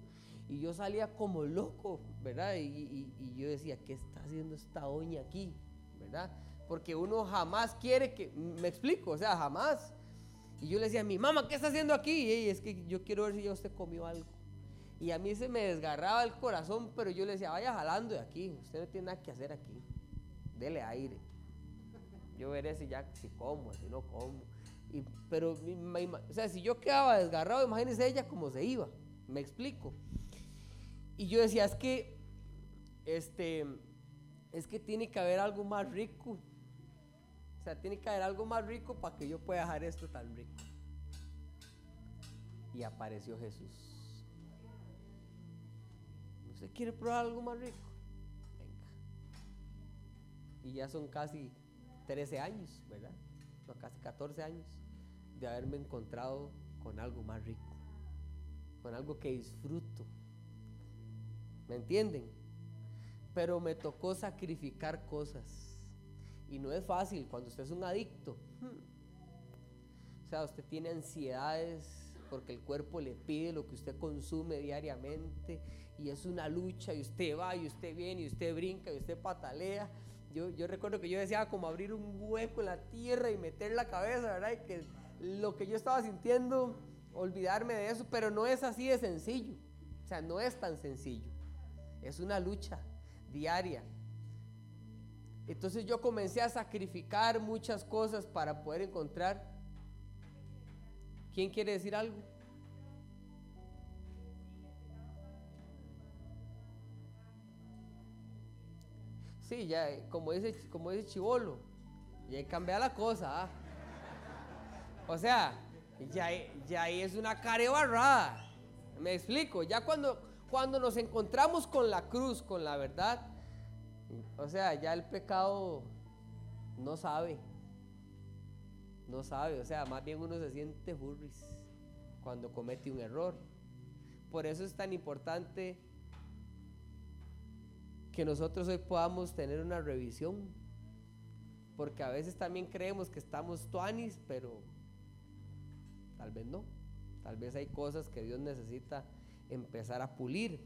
Y yo salía como loco, ¿verdad? Y, yo decía, ¿qué está haciendo esta doña aquí? ¿Verdad? Porque uno jamás quiere que, me explico, o sea, jamás. Y yo le decía a mi mamá, ¿qué está haciendo aquí? Y es que yo quiero ver si ya usted comió algo. Y a mí se me desgarraba el corazón, pero yo le decía, vaya jalando de aquí, usted no tiene nada que hacer aquí. Dele aire. Yo veré si ya, si como, si no como. Pero, o sea, si yo quedaba desgarrado, imagínese ella cómo se iba. Me explico. Y yo decía, es que, este, es que tiene que haber algo más rico. O sea, tiene que haber algo más rico para que yo pueda dejar esto tan rico. Y apareció Jesús. ¿Usted quiere probar algo más rico? Venga. Y ya son casi 13 años, ¿verdad? No, casi 14 años de haberme encontrado con algo más rico, con algo que disfruto. ¿Me entienden? Pero me tocó sacrificar cosas. Y no es fácil cuando usted es un adicto. O sea, usted tiene ansiedades porque el cuerpo le pide lo que usted consume diariamente y es una lucha y usted va y usted viene y usted brinca y usted patalea. Yo, yo recuerdo que yo decía como abrir un hueco en la tierra y meter la cabeza, ¿verdad? Lo que yo estaba sintiendo, olvidarme de eso, pero no es así de sencillo. O sea, no es tan sencillo. Es una lucha diaria. Entonces yo comencé a sacrificar muchas cosas para poder encontrar. ¿Quién quiere decir algo? Sí, ya, como dice, como dice Chivolo, ya cambia la cosa. ¿ah? O sea, ya, ya es una cara barrada. Me explico, ya cuando, cuando nos encontramos con la cruz, con la verdad, o sea, ya el pecado no sabe. No sabe, o sea, más bien uno se siente burris cuando comete un error. por eso es tan importante que nosotros hoy podamos tener una revisión. Porque a veces también creemos que estamos tuanis, pero tal vez no. Tal vez hay cosas que Dios necesita empezar a pulir.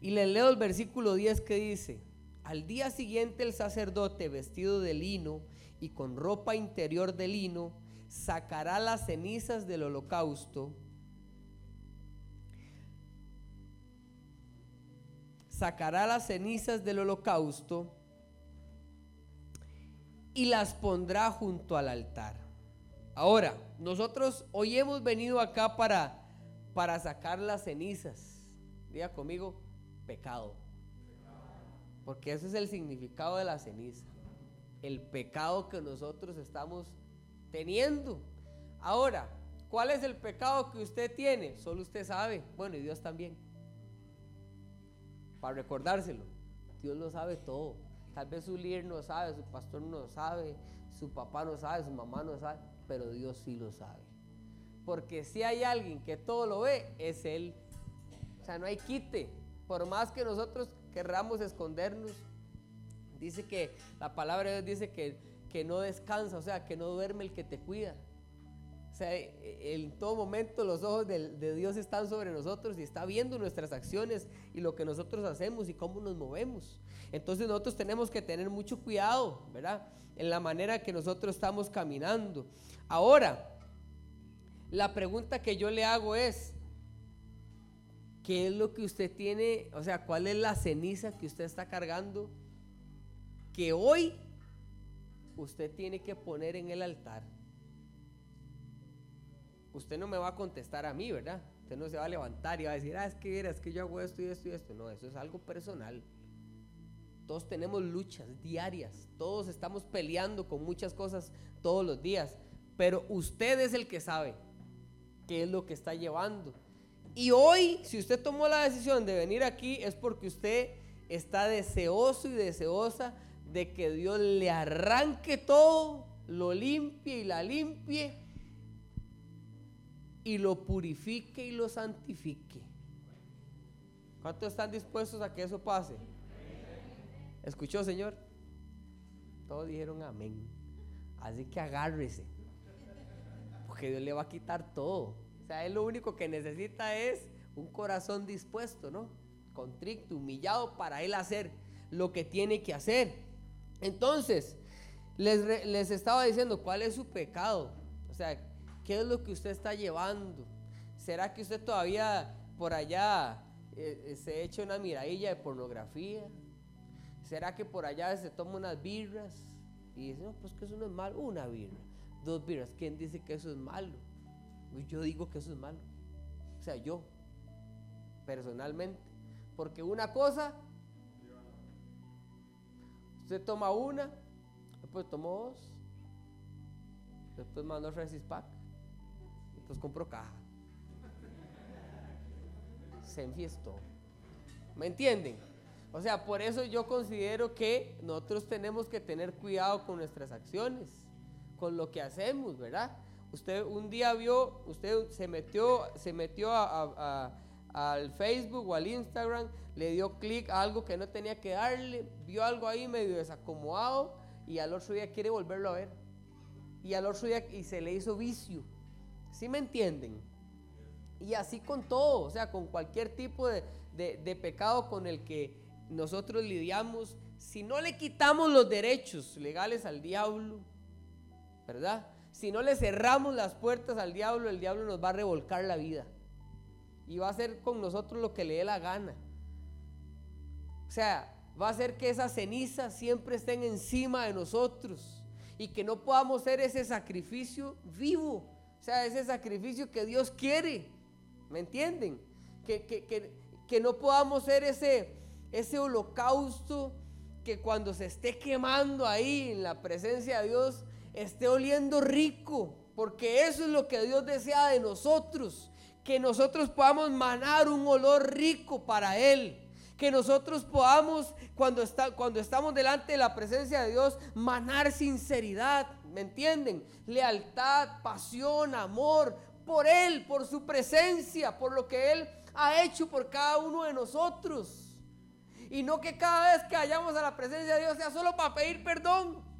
Y le leo el versículo 10 que dice, al día siguiente el sacerdote vestido de lino y con ropa interior de lino sacará las cenizas del holocausto, sacará las cenizas del holocausto y las pondrá junto al altar. Ahora, nosotros hoy hemos venido acá para, para sacar las cenizas. Diga conmigo, pecado. Porque ese es el significado de la ceniza. El pecado que nosotros estamos teniendo. Ahora, ¿cuál es el pecado que usted tiene? Solo usted sabe. Bueno, y Dios también. Para recordárselo. Dios lo sabe todo. Tal vez su líder no sabe, su pastor no sabe, su papá no sabe, su mamá no sabe, pero Dios sí lo sabe. Porque si hay alguien que todo lo ve, es Él. O sea, no hay quite. Por más que nosotros querramos escondernos, dice que la palabra de Dios dice que, que no descansa, o sea, que no duerme el que te cuida. O sea, en todo momento los ojos de, de, Dios están sobre nosotros y está viendo nuestras acciones y lo que nosotros hacemos y cómo nos movemos. Entonces nosotros tenemos que tener mucho cuidado, ¿verdad? En la manera que nosotros estamos caminando. Ahora, la pregunta que yo le hago es, ¿qué es lo que usted tiene? O sea, ¿cuál es la ceniza que usted está cargando? Que hoy usted tiene que poner en el altar usted no me va a contestar a mí, ¿verdad? Usted no se va a levantar y va a decir, ah, es que es que yo hago esto y esto y esto. No, eso es algo personal. Todos tenemos luchas diarias, todos estamos peleando con muchas cosas todos los días, pero usted es el que sabe qué es lo que está llevando. Y hoy, si usted tomó la decisión de venir aquí, es porque usted está deseoso y deseosa de que Dios le arranque todo, lo limpie y la limpie y lo purifique y lo santifique. ¿Cuántos están dispuestos a que eso pase? ¿Escuchó, Señor? Todos dijeron amén. Así que agárrese. Porque Dios le va a quitar todo. O sea, Él lo único que necesita es un corazón dispuesto, ¿no? Contrito, humillado para Él hacer lo que tiene que hacer. Entonces, les, les estaba diciendo cuál es su pecado. O sea, ¿Qué es lo que usted está llevando? ¿Será que usted todavía por allá eh, eh, se echa una miradilla de pornografía? ¿Será que por allá se toma unas birras? Y dice, no, pues que eso no es malo. Una birra, dos birras. ¿Quién dice que eso es malo? Pues yo digo que eso es malo. O sea, yo, personalmente. Porque una cosa, usted toma una, después tomó dos, después mandó Francis Pack pues compró caja. Se enfiestó. ¿Me entienden? O sea, por eso yo considero que nosotros tenemos que tener cuidado con nuestras acciones, con lo que hacemos, ¿verdad? Usted un día vio, usted se metió, se metió al Facebook o al Instagram, le dio clic a algo que no tenía que darle, vio algo ahí medio desacomodado y al otro día quiere volverlo a ver. Y al otro día y se le hizo vicio. ¿Sí me entienden? Y así con todo, o sea, con cualquier tipo de, pecado con el que nosotros lidiamos, si no le quitamos los derechos legales al diablo, ¿verdad? Si no le cerramos las puertas al diablo, el diablo nos va a revolcar la vida. Y va a hacer con nosotros lo que le dé la gana. O sea, va a hacer que esas cenizas siempre estén encima de nosotros y que no podamos hacer ese sacrificio vivo o sea, ese sacrificio que Dios quiere. ¿Me entienden? Que, que, no podamos ser ese, ese holocausto que cuando se esté quemando ahí en la presencia de Dios esté oliendo rico. Porque eso es lo que Dios desea de nosotros. Que nosotros podamos manar un olor rico para Él que nosotros podamos, cuando, está, cuando estamos delante de la presencia de Dios, manar sinceridad, ¿me entienden? Lealtad, pasión, amor, por Él, por su presencia, por lo que Él ha hecho por cada uno de nosotros. Y no que cada vez que vayamos a la presencia de Dios sea solo para pedir perdón.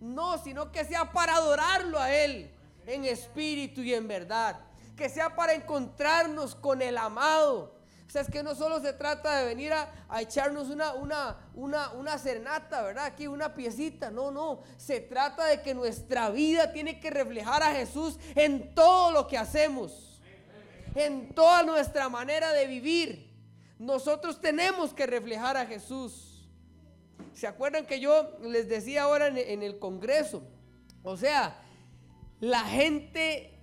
No, sino que sea para adorarlo a Él en espíritu y en verdad. Que sea para encontrarnos con el amado. O sea, es que no solo se trata de venir a, echarnos una, una, una, una serenata, ¿verdad? Aquí una piecita. No, no. Se trata de que nuestra vida tiene que reflejar a Jesús en todo lo que hacemos. En toda nuestra manera de vivir. Nosotros tenemos que reflejar a Jesús. ¿Se acuerdan que yo les decía ahora en el Congreso? O sea, la gente,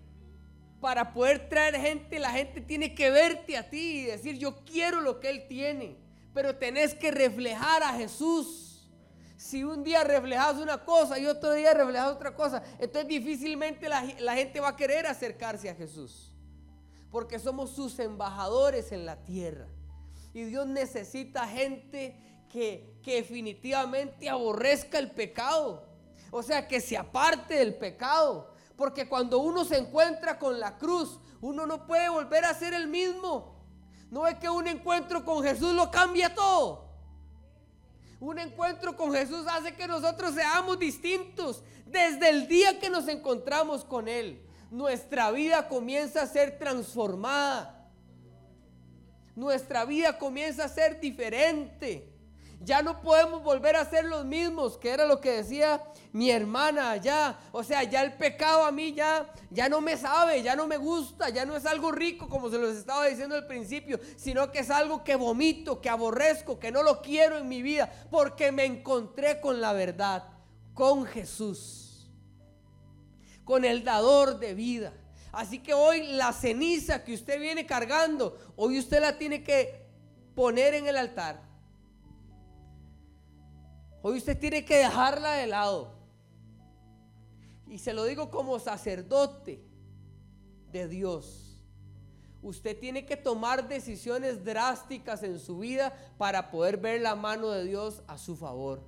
para poder traer gente, la gente tiene que verte a ti y decir, yo quiero lo que Él tiene. Pero tenés que reflejar a Jesús. Si un día reflejas una cosa y otro día reflejas otra cosa, entonces difícilmente la, la gente va a querer acercarse a Jesús. Porque somos sus embajadores en la tierra. Y Dios necesita gente que, definitivamente aborrezca el pecado. O sea, que se aparte del pecado. Porque cuando uno se encuentra con la cruz, uno no puede volver a ser el mismo. No es que un encuentro con Jesús lo cambia todo. Un encuentro con Jesús hace que nosotros seamos distintos. Desde el día que nos encontramos con Él, nuestra vida comienza a ser transformada. Nuestra vida comienza a ser diferente. Ya no podemos volver a ser los mismos, que era lo que decía mi hermana allá. O sea, ya el pecado a mí ya, ya no me sabe, ya no me gusta, ya no es algo rico como se los estaba diciendo al principio, sino que es algo que vomito, que aborrezco, que no lo quiero en mi vida, porque me encontré con la verdad, con Jesús, con el dador de vida. Así que hoy la ceniza que usted viene cargando, hoy usted la tiene que poner en el altar Hoy usted tiene que dejarla de lado. Y se lo digo como sacerdote de Dios. Usted tiene que tomar decisiones drásticas en su vida para poder ver la mano de Dios a su favor.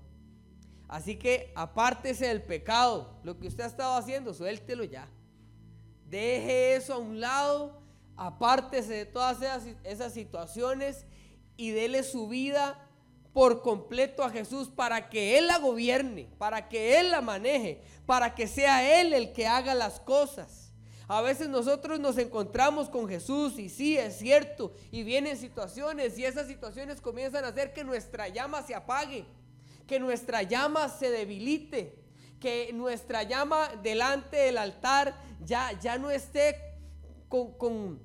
Así que apártese del pecado. Lo que usted ha estado haciendo, suéltelo ya. Deje eso a un lado. Apártese de todas esas, situaciones y dele su vida por completo a Jesús para que Él la gobierne, para que Él la maneje, para que sea Él el que haga las cosas. A veces nosotros nos encontramos con Jesús y sí, es cierto, y vienen situaciones y esas situaciones comienzan a hacer que nuestra llama se apague, que nuestra llama se debilite, que nuestra llama delante del altar ya, ya no esté con, con,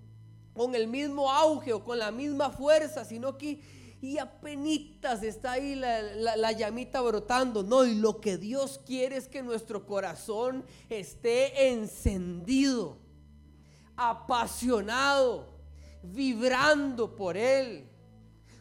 con el mismo auge o con la misma fuerza, sino que y apenas está ahí la, llamita brotando. No, y lo que Dios quiere es que nuestro corazón esté encendido, apasionado, vibrando por Él,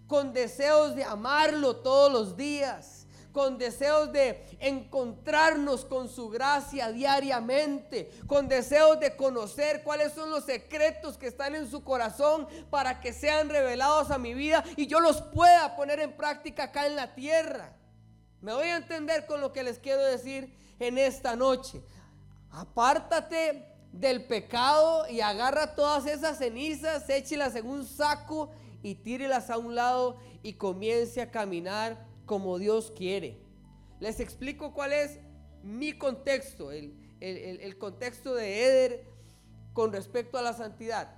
con deseos de amarlo todos los días con deseos de encontrarnos con su gracia diariamente, con deseos de conocer cuáles son los secretos que están en su corazón para que sean revelados a mi vida y yo los pueda poner en práctica acá en la tierra. Me voy a entender con lo que les quiero decir en esta noche. Apártate del pecado y agarra todas esas cenizas, échelas en un saco y tírelas a un lado y comience a caminar como Dios quiere. Les explico cuál es mi contexto, el, contexto de Eder con respecto a la santidad.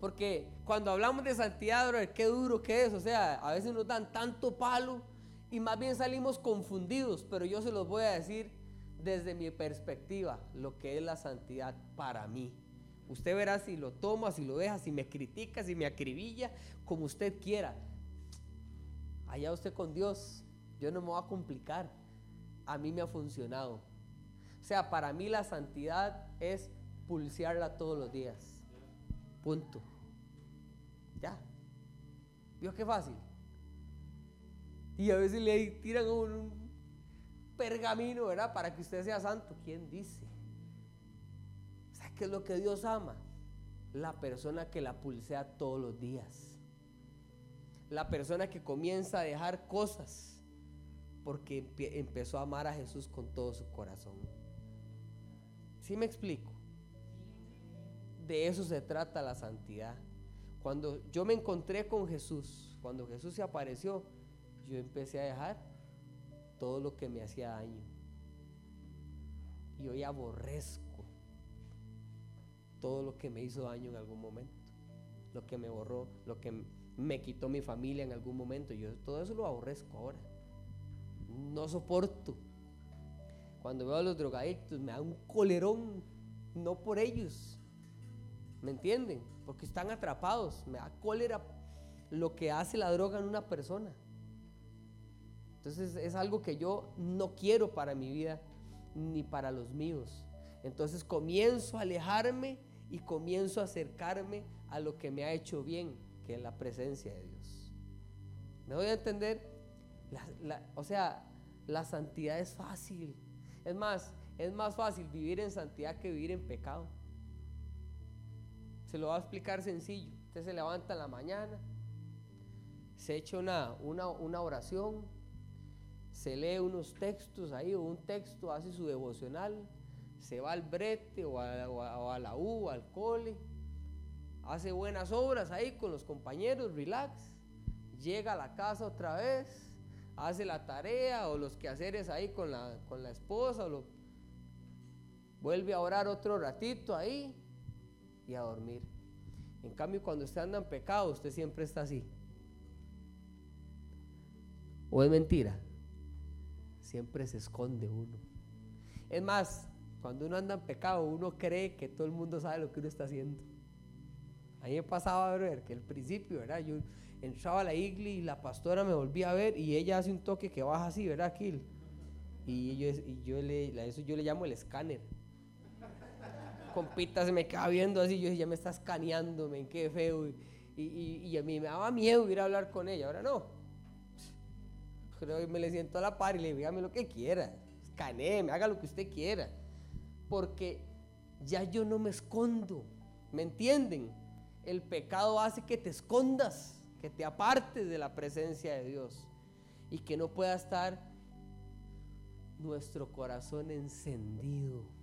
Porque cuando hablamos de santidad, qué duro que es. O sea, a veces nos dan tanto palo y más bien salimos confundidos. Pero yo se los voy a decir desde mi perspectiva lo que es la santidad para mí. Usted verá si lo toma, si lo deja, si me critica, si me acribilla, como usted quiera. Allá usted con Dios, yo no me voy a complicar. A mí me ha funcionado. O sea, para mí la santidad es pulsearla todos los días. Punto. Ya. ¿Vio qué fácil? Y a veces le tiran un pergamino, ¿verdad? Para que usted sea santo. ¿Quién dice? ¿Sabe qué es lo que Dios ama? La persona que la pulsea todos los días la persona que comienza a dejar cosas porque empezó a amar a Jesús con todo su corazón. ¿Sí me explico? de eso se trata la santidad. Cuando yo me encontré con Jesús, cuando Jesús se apareció, yo empecé a dejar todo lo que me hacía daño. Y hoy aborrezco todo lo que me hizo daño en algún momento, lo que me borró, lo que me quitó mi familia en algún momento. Yo todo eso lo aborrezco ahora. No soporto. Cuando veo a los drogadictos me da un colerón, no por ellos. ¿Me entienden? Porque están atrapados. Me da cólera lo que hace la droga en una persona. Entonces es algo que yo no quiero para mi vida ni para los míos. Entonces comienzo a alejarme y comienzo a acercarme a lo que me ha hecho bien, que la presencia de Dios. ¿Me voy a entender? o sea, la santidad es fácil. Es más, es más fácil vivir en santidad que vivir en pecado. Se lo voy a explicar sencillo. Usted se levanta en la mañana, se echa una, una, oración, se lee unos textos ahí o un texto, hace su devocional, se va al brete o a, la U, al cole, hace buenas obras ahí con los compañeros, relax, llega a la casa otra vez, hace la tarea o los quehaceres ahí con la, con la esposa, o vuelve a orar otro ratito ahí y a dormir. En cambio, cuando usted anda en pecado, usted siempre está así. ¿O es mentira? Siempre se esconde uno. Es más, cuando uno anda en pecado, uno cree que todo el mundo sabe lo que uno está haciendo. A mí me pasaba a ver que al principio, ¿verdad? Yo entraba a la iglesia y la pastora me volvía a ver y ella hace un toque que baja así, ¿verdad, Kill? Y yo, le, eso yo le llamo el escáner. Compita se me queda viendo así, yo ya me está escaneándome, qué feo. Y, a mí me daba miedo ir a hablar con ella, ahora no. Creo que me le siento a la par y le digo, dígame lo que quiera, me haga lo que usted quiera. Porque ya yo no me escondo, ¿me entienden? El pecado hace que te escondas, que te apartes de la presencia de Dios y que no pueda estar nuestro corazón encendido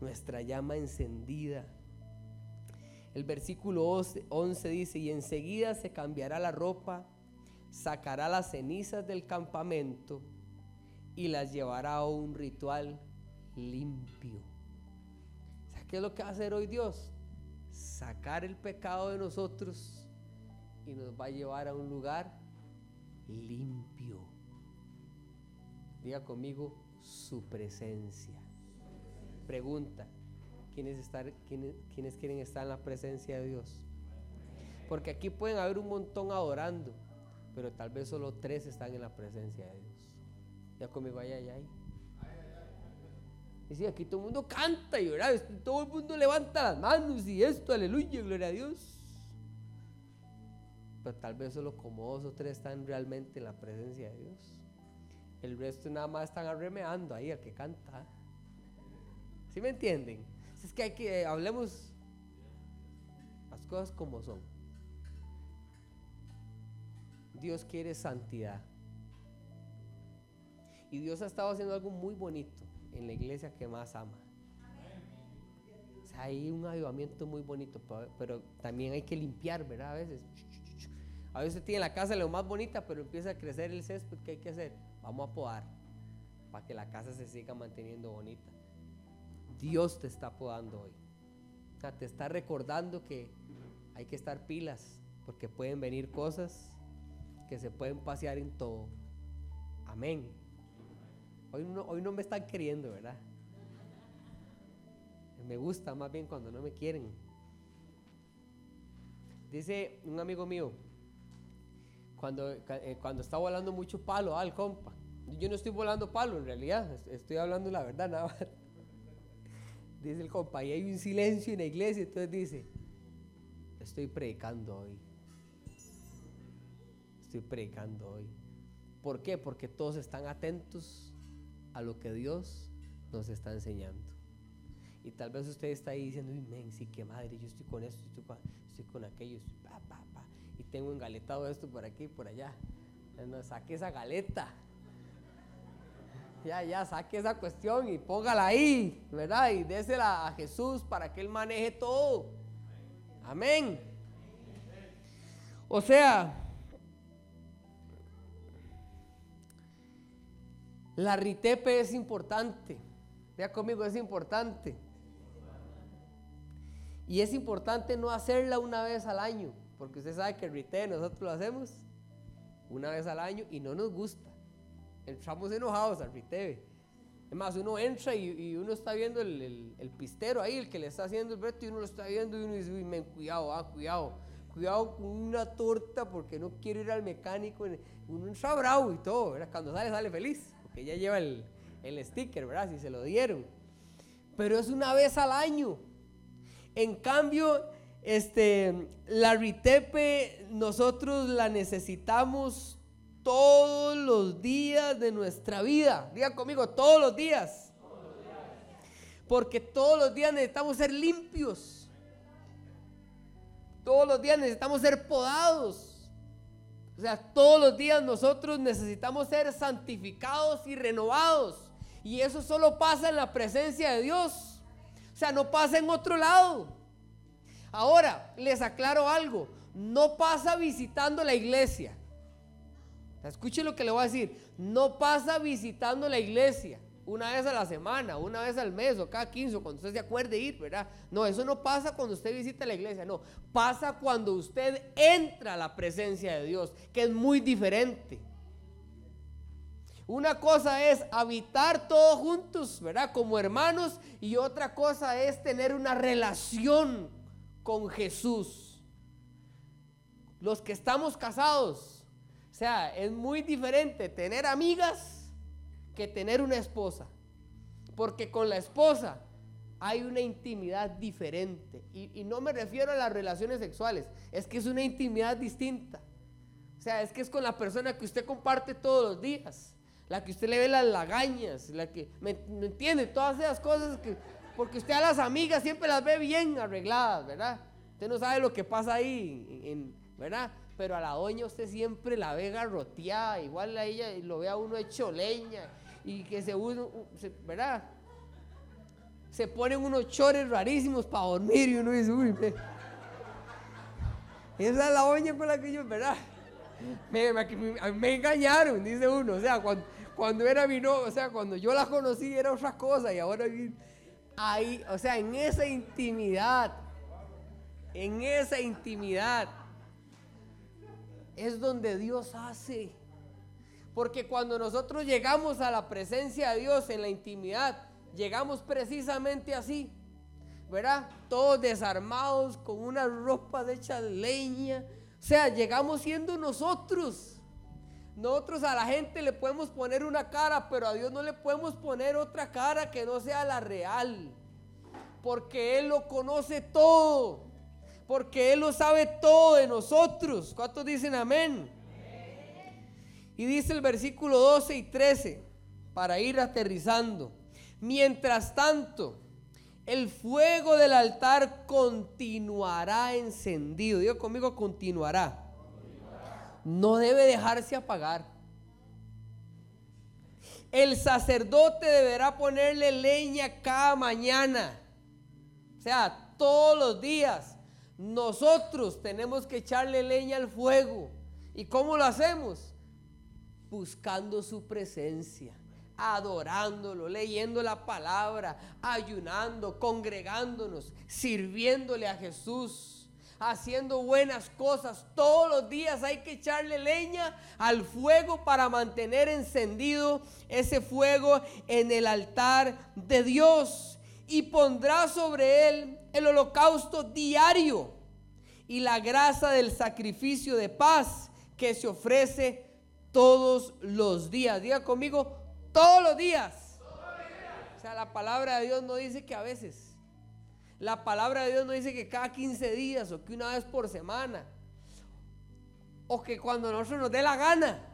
nuestra llama encendida. El versículo 11 dice, y enseguida se cambiará la ropa, sacará las cenizas del campamento y las llevará a un ritual limpio. ¿Qué es lo que va a hacer hoy Dios? Sacar el pecado de nosotros y nos va a llevar a un lugar limpio. Diga conmigo su presencia pregunta, ¿quiénes, estar, quiénes, quiénes quieren estar en la presencia de Dios? Porque aquí pueden haber un montón adorando, pero tal vez solo tres están en la presencia de Dios. Ya conmigo, vaya allá, ahí. Y sí, aquí todo el mundo canta y ¿verdad? todo el mundo levanta las manos y esto, aleluya, gloria a Dios. Pero tal vez solo como dos o tres están realmente en la presencia de Dios. El resto nada más están arremeando ahí al que canta. ¿Sí me entienden? Es que hay que, hablemos las cosas como son. Dios quiere santidad. Y Dios ha estado haciendo algo muy bonito en la iglesia que más ama. hay un avivamiento muy bonito, pero también hay que limpiar, ¿verdad? A veces. A veces tiene la casa lo más bonita, pero empieza a crecer el césped. ¿Qué hay que hacer? Vamos a podar para que la casa se siga manteniendo bonita. Dios te está podando hoy. te está recordando que hay que estar pilas porque pueden venir cosas que se pueden pasear en todo. Amén. Hoy no, hoy no me están queriendo, ¿verdad? Me gusta más bien cuando no me quieren. Dice un amigo mío, cuando, eh, cuando está volando mucho palo al compa. Yo no estoy volando palo en realidad, estoy hablando la verdad nada más dice el compa, y hay un silencio en la iglesia, entonces dice, estoy predicando hoy. Estoy predicando hoy. ¿Por qué? Porque todos están atentos a lo que Dios nos está enseñando. Y tal vez usted está ahí diciendo, men, sí, qué madre, yo estoy con esto, estoy con, aquello, y tengo engaletado esto por aquí y por allá. Saque esa galeta. Ya, ya, saque esa cuestión y póngala ahí, ¿verdad? Y désela a Jesús para que Él maneje todo. Amén. O sea, la ritepe es importante. Vea conmigo, es importante. Y es importante no hacerla una vez al año, porque usted sabe que el rite nosotros lo hacemos una vez al año y no nos gusta. Entramos enojados al riteve. Es más, uno entra y, uno está viendo el, pistero ahí, el que le está haciendo el reto, y uno lo está viendo y uno dice, uy, men, cuidado, ah, cuidado, cuidado con una torta porque no quiero ir al mecánico. Uno entra bravo y todo, ¿verdad? Cuando sale, sale feliz, porque ya lleva el, el sticker, ¿verdad? Si se lo dieron. Pero es una vez al año. En cambio, este, la Ritepe nosotros la necesitamos todos los días de nuestra vida. Diga conmigo, todos los días. Porque todos los días necesitamos ser limpios. Todos los días necesitamos ser podados. O sea, todos los días nosotros necesitamos ser santificados y renovados. Y eso solo pasa en la presencia de Dios. O sea, no pasa en otro lado. Ahora, les aclaro algo. No pasa visitando la iglesia. Escuche lo que le voy a decir. No pasa visitando la iglesia una vez a la semana, una vez al mes o cada 15, cuando usted se acuerde ir, ¿verdad? No, eso no pasa cuando usted visita la iglesia, no. Pasa cuando usted entra a la presencia de Dios, que es muy diferente. Una cosa es habitar todos juntos, ¿verdad? Como hermanos, y otra cosa es tener una relación con Jesús. Los que estamos casados, o sea, es muy diferente tener amigas que tener una esposa. Porque con la esposa hay una intimidad diferente. Y, no me refiero a las relaciones sexuales, es que es una intimidad distinta. O sea, es que es con la persona que usted comparte todos los días, la que usted le ve las lagañas, la que, ¿me, entiende? Todas esas cosas que, porque usted a las amigas siempre las ve bien arregladas, ¿verdad? Usted no sabe lo que pasa ahí, en, ¿verdad? Pero a la doña usted siempre la ve garroteada, igual a ella lo ve a uno hecho leña y que se uno, ¿verdad? Se ponen unos chores rarísimos para dormir y uno dice, uy, esa es la doña con la que yo, ¿verdad? Me, me, engañaron, dice uno, o sea, cuando, era mi novia, o sea, cuando yo la conocí era otra cosa y ahora ahí, o sea, en esa intimidad, en esa intimidad, es donde Dios hace. Porque cuando nosotros llegamos a la presencia de Dios en la intimidad, llegamos precisamente así, ¿verdad? Todos desarmados, con una ropa hecha de leña. O sea, llegamos siendo nosotros. Nosotros a la gente le podemos poner una cara, pero a Dios no le podemos poner otra cara que no sea la real. Porque Él lo conoce todo porque Él lo sabe todo de nosotros. ¿Cuántos dicen amén? Y dice el versículo 12 y 13, para ir aterrizando. Mientras tanto, el fuego del altar continuará encendido. Digo conmigo, continuará. No debe dejarse apagar. El sacerdote deberá ponerle leña cada mañana. O sea, todos los días nosotros tenemos que echarle leña al fuego. ¿Y cómo lo hacemos? Buscando su presencia, adorándolo, leyendo la palabra, ayunando, congregándonos, sirviéndole a Jesús, haciendo buenas cosas. Todos los días hay que echarle leña al fuego para mantener encendido ese fuego en el altar de Dios. Y pondrá sobre él el holocausto diario y la grasa del sacrificio de paz que se ofrece todos los días. Diga conmigo, todos los días. O sea, la palabra de Dios no dice que a veces. La palabra de Dios no dice que cada 15 días o que una vez por semana. O que cuando nosotros nos dé la gana.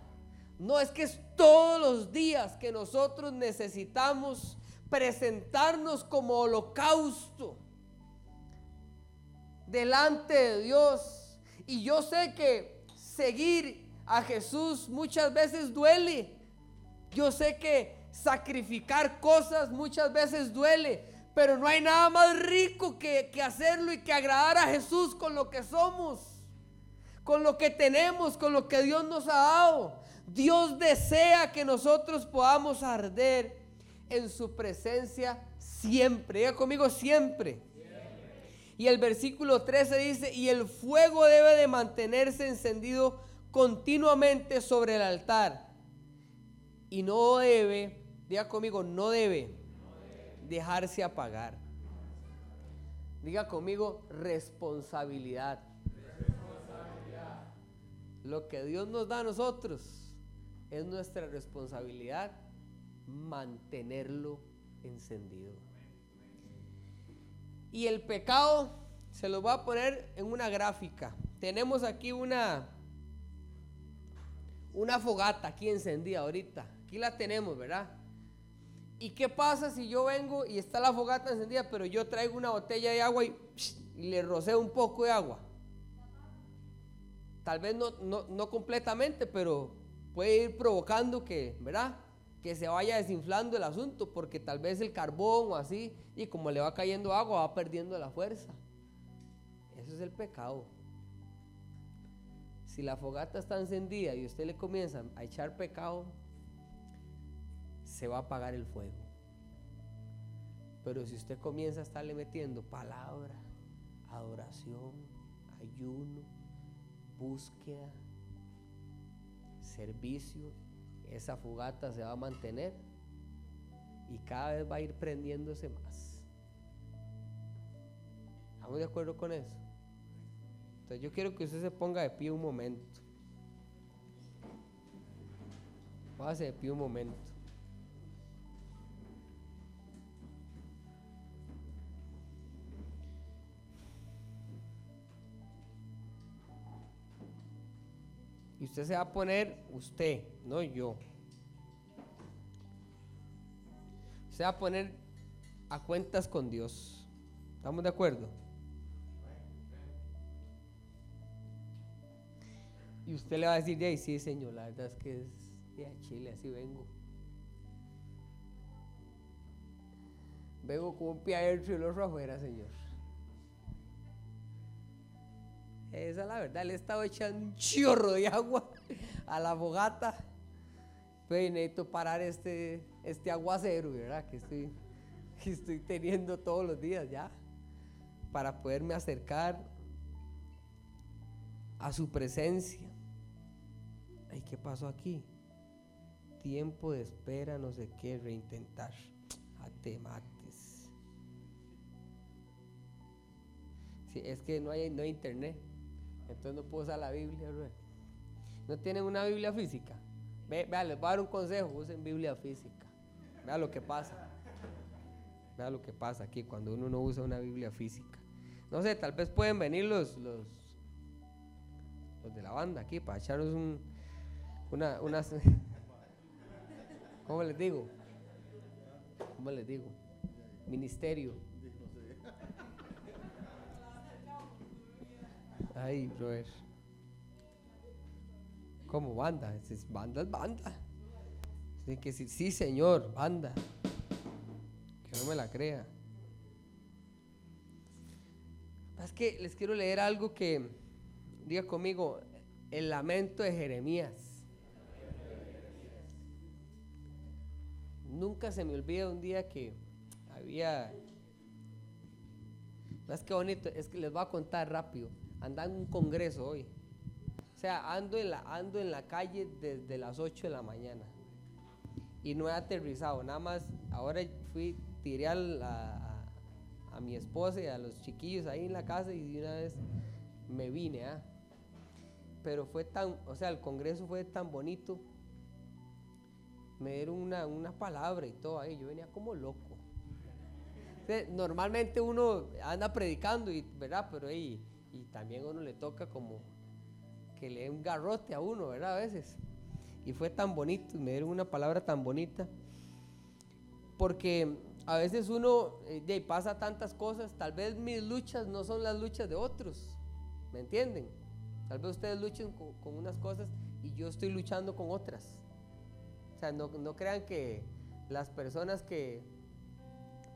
No, es que es todos los días que nosotros necesitamos presentarnos como holocausto delante de Dios. Y yo sé que seguir a Jesús muchas veces duele. Yo sé que Sacrificar cosas muchas veces duele, pero no hay nada más rico que, que hacerlo y que agradar a Jesús con lo que somos, con lo que tenemos, con lo que Dios nos ha dado. Dios desea que nosotros podamos arder en su presencia siempre. Diga conmigo siempre. Y el versículo 13 dice, y el fuego debe de mantenerse encendido continuamente sobre el altar. Y no debe, diga conmigo, no debe dejarse apagar. Diga conmigo, responsabilidad. Lo que Dios nos da a nosotros es nuestra responsabilidad mantenerlo encendido. Y el pecado se lo va a poner en una gráfica. Tenemos aquí una una fogata aquí encendida ahorita. Aquí la tenemos, ¿verdad? ¿Y qué pasa si yo vengo y está la fogata encendida, pero yo traigo una botella de agua y, le roceo un poco de agua? Tal vez no, no completamente, pero puede ir provocando que, ¿verdad? Que se vaya desinflando el asunto, porque tal vez el carbón o así, y como le va cayendo agua, va perdiendo la fuerza. Eso es el pecado. Si la fogata está encendida y usted le comienza a echar pecado, se va a apagar el fuego. Pero si usted comienza a estarle metiendo palabra, adoración, ayuno, búsqueda, servicio, esa fogata se va a mantener y cada vez va a ir prendiéndose más. ¿Estamos de acuerdo con eso? Entonces yo quiero que usted se ponga de pie un momento. Póngase de pie un momento. Y usted se va a poner, usted, no yo. Se va a poner a cuentas con Dios. ¿Estamos de acuerdo? Y usted le va a decir, de ahí, sí, señor, la verdad es que es de Chile, así vengo. Vengo con un pie adentro y el otro afuera, señor. Esa es la verdad, le he estado echando un chorro de agua a la fogata. Pero necesito parar este, este aguacero, ¿verdad? Que estoy, que estoy teniendo todos los días ya. Para poderme acercar a su presencia. Ay, ¿qué pasó aquí? Tiempo de espera, no sé qué, reintentar. A te mates. Sí, es que no hay, no hay internet. Entonces no puedo usar la Biblia, ¿No tienen una Biblia física? Ve, vea, les voy a dar un consejo, usen Biblia física. Vea lo que pasa. Vea lo que pasa aquí cuando uno no usa una Biblia física. No sé, tal vez pueden venir los, los, los de la banda aquí para echarnos un, una, una, ¿cómo les digo? ¿Cómo les digo? Ministerio. Ay, brother. ¿Cómo banda? Es banda es banda. Tiene que decir, sí, señor, banda. Que no me la crea. Es que les quiero leer algo que, diga conmigo, el lamento de Jeremías. Nunca se me olvida un día que había... ¿Ves qué bonito? Es que les voy a contar rápido. Andaba en un congreso hoy. O sea, ando en la, ando en la calle desde las 8 de la mañana. Y no he aterrizado. Nada más, ahora fui, tiré a, a, mi esposa y a los chiquillos ahí en la casa y de una vez me vine. ¿ah? Pero fue tan, o sea, el congreso fue tan bonito me dieron una, palabra y todo ahí. Yo venía como loco. normalmente uno anda predicando, y, ¿verdad? Pero ahí, y también a uno le toca como que le dé un garrote a uno, ¿verdad? A veces. Y fue tan bonito, me dieron una palabra tan bonita. Porque a veces uno eh, pasa tantas cosas, tal vez mis luchas no son las luchas de otros, ¿me entienden? Tal vez ustedes luchen con unas cosas y yo estoy luchando con otras. O sea, no, crean que, las personas que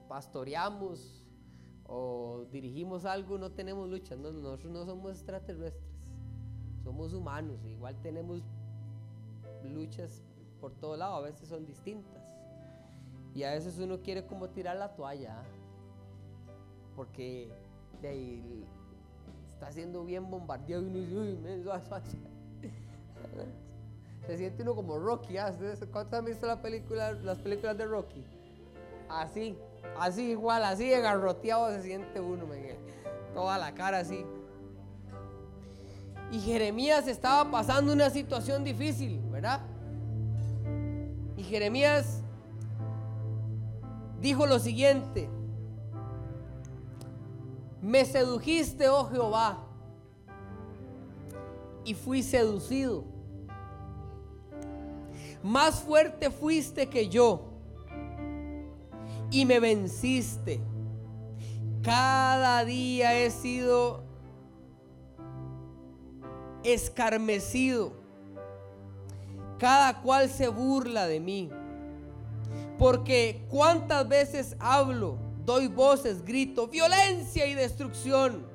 pastoreamos o dirigimos algo no tenemos luchas. No, nosotros no somos extraterrestres, somos humanos. Igual tenemos luchas por todo lado, a veces son distintas. Y a veces uno quiere como tirar la toalla, porque de está siendo bien bombardeado y uno dice, uy, me Se siente uno como Rocky. ¿ah? ¿Cuántos han visto las películas de Rocky? Así, así igual, así agarroteado se siente uno, Toda la cara así. Y Jeremías estaba pasando una situación difícil, ¿verdad? Y Jeremías dijo lo siguiente, me sedujiste, oh Jehová, y fui seducido. Más fuerte fuiste que yo y me venciste. Cada día he sido escarmecido. Cada cual se burla de mí. Porque cuántas veces hablo, doy voces, grito, violencia y destrucción.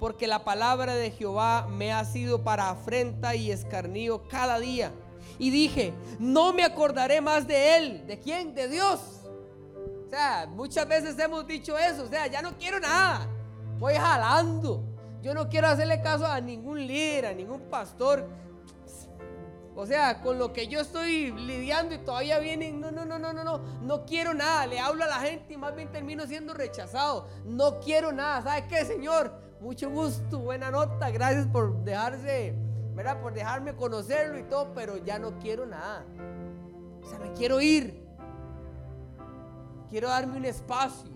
Porque la palabra de Jehová me ha sido para afrenta y escarnio cada día. Y dije, no me acordaré más de él. ¿De quién? De Dios. O sea, muchas veces hemos dicho eso. O sea, ya no quiero nada. Voy jalando. Yo no quiero hacerle caso a ningún líder, a ningún pastor. O sea, con lo que yo estoy lidiando y todavía vienen, no, no, no, no, no, no, no quiero nada. Le hablo a la gente y más bien termino siendo rechazado. No quiero nada. ¿Sabe qué, Señor? Mucho gusto, buena nota. Gracias por dejarse, ¿verdad? Por dejarme conocerlo y todo, pero ya no quiero nada. O sea, me quiero ir. Quiero darme un espacio.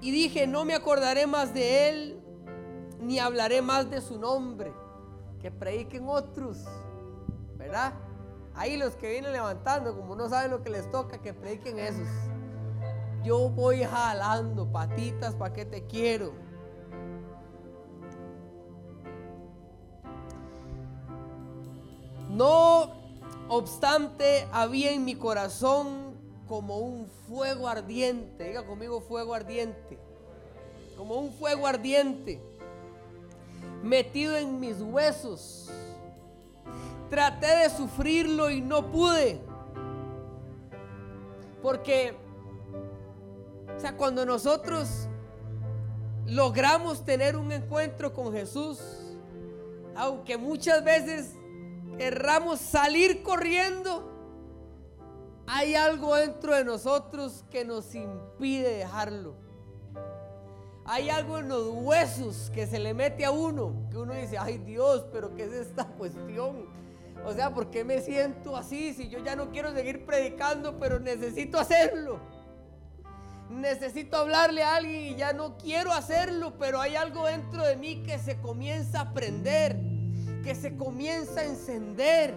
Y dije, no me acordaré más de él, ni hablaré más de su nombre. Que prediquen otros, ¿verdad? Ahí los que vienen levantando, como no saben lo que les toca, que prediquen esos. Yo voy jalando patitas, ¿para qué te quiero? No obstante, había en mi corazón como un fuego ardiente. Diga conmigo fuego ardiente. Como un fuego ardiente. Metido en mis huesos. Traté de sufrirlo y no pude. Porque, o sea, cuando nosotros logramos tener un encuentro con Jesús, aunque muchas veces querramos salir corriendo, hay algo dentro de nosotros que nos impide dejarlo. Hay algo en los huesos que se le mete a uno, que uno dice, ay Dios, pero ¿qué es esta cuestión? O sea, ¿por qué me siento así si yo ya no quiero seguir predicando, pero necesito hacerlo? Necesito hablarle a alguien y ya no quiero hacerlo, pero hay algo dentro de mí que se comienza a prender que se comienza a encender.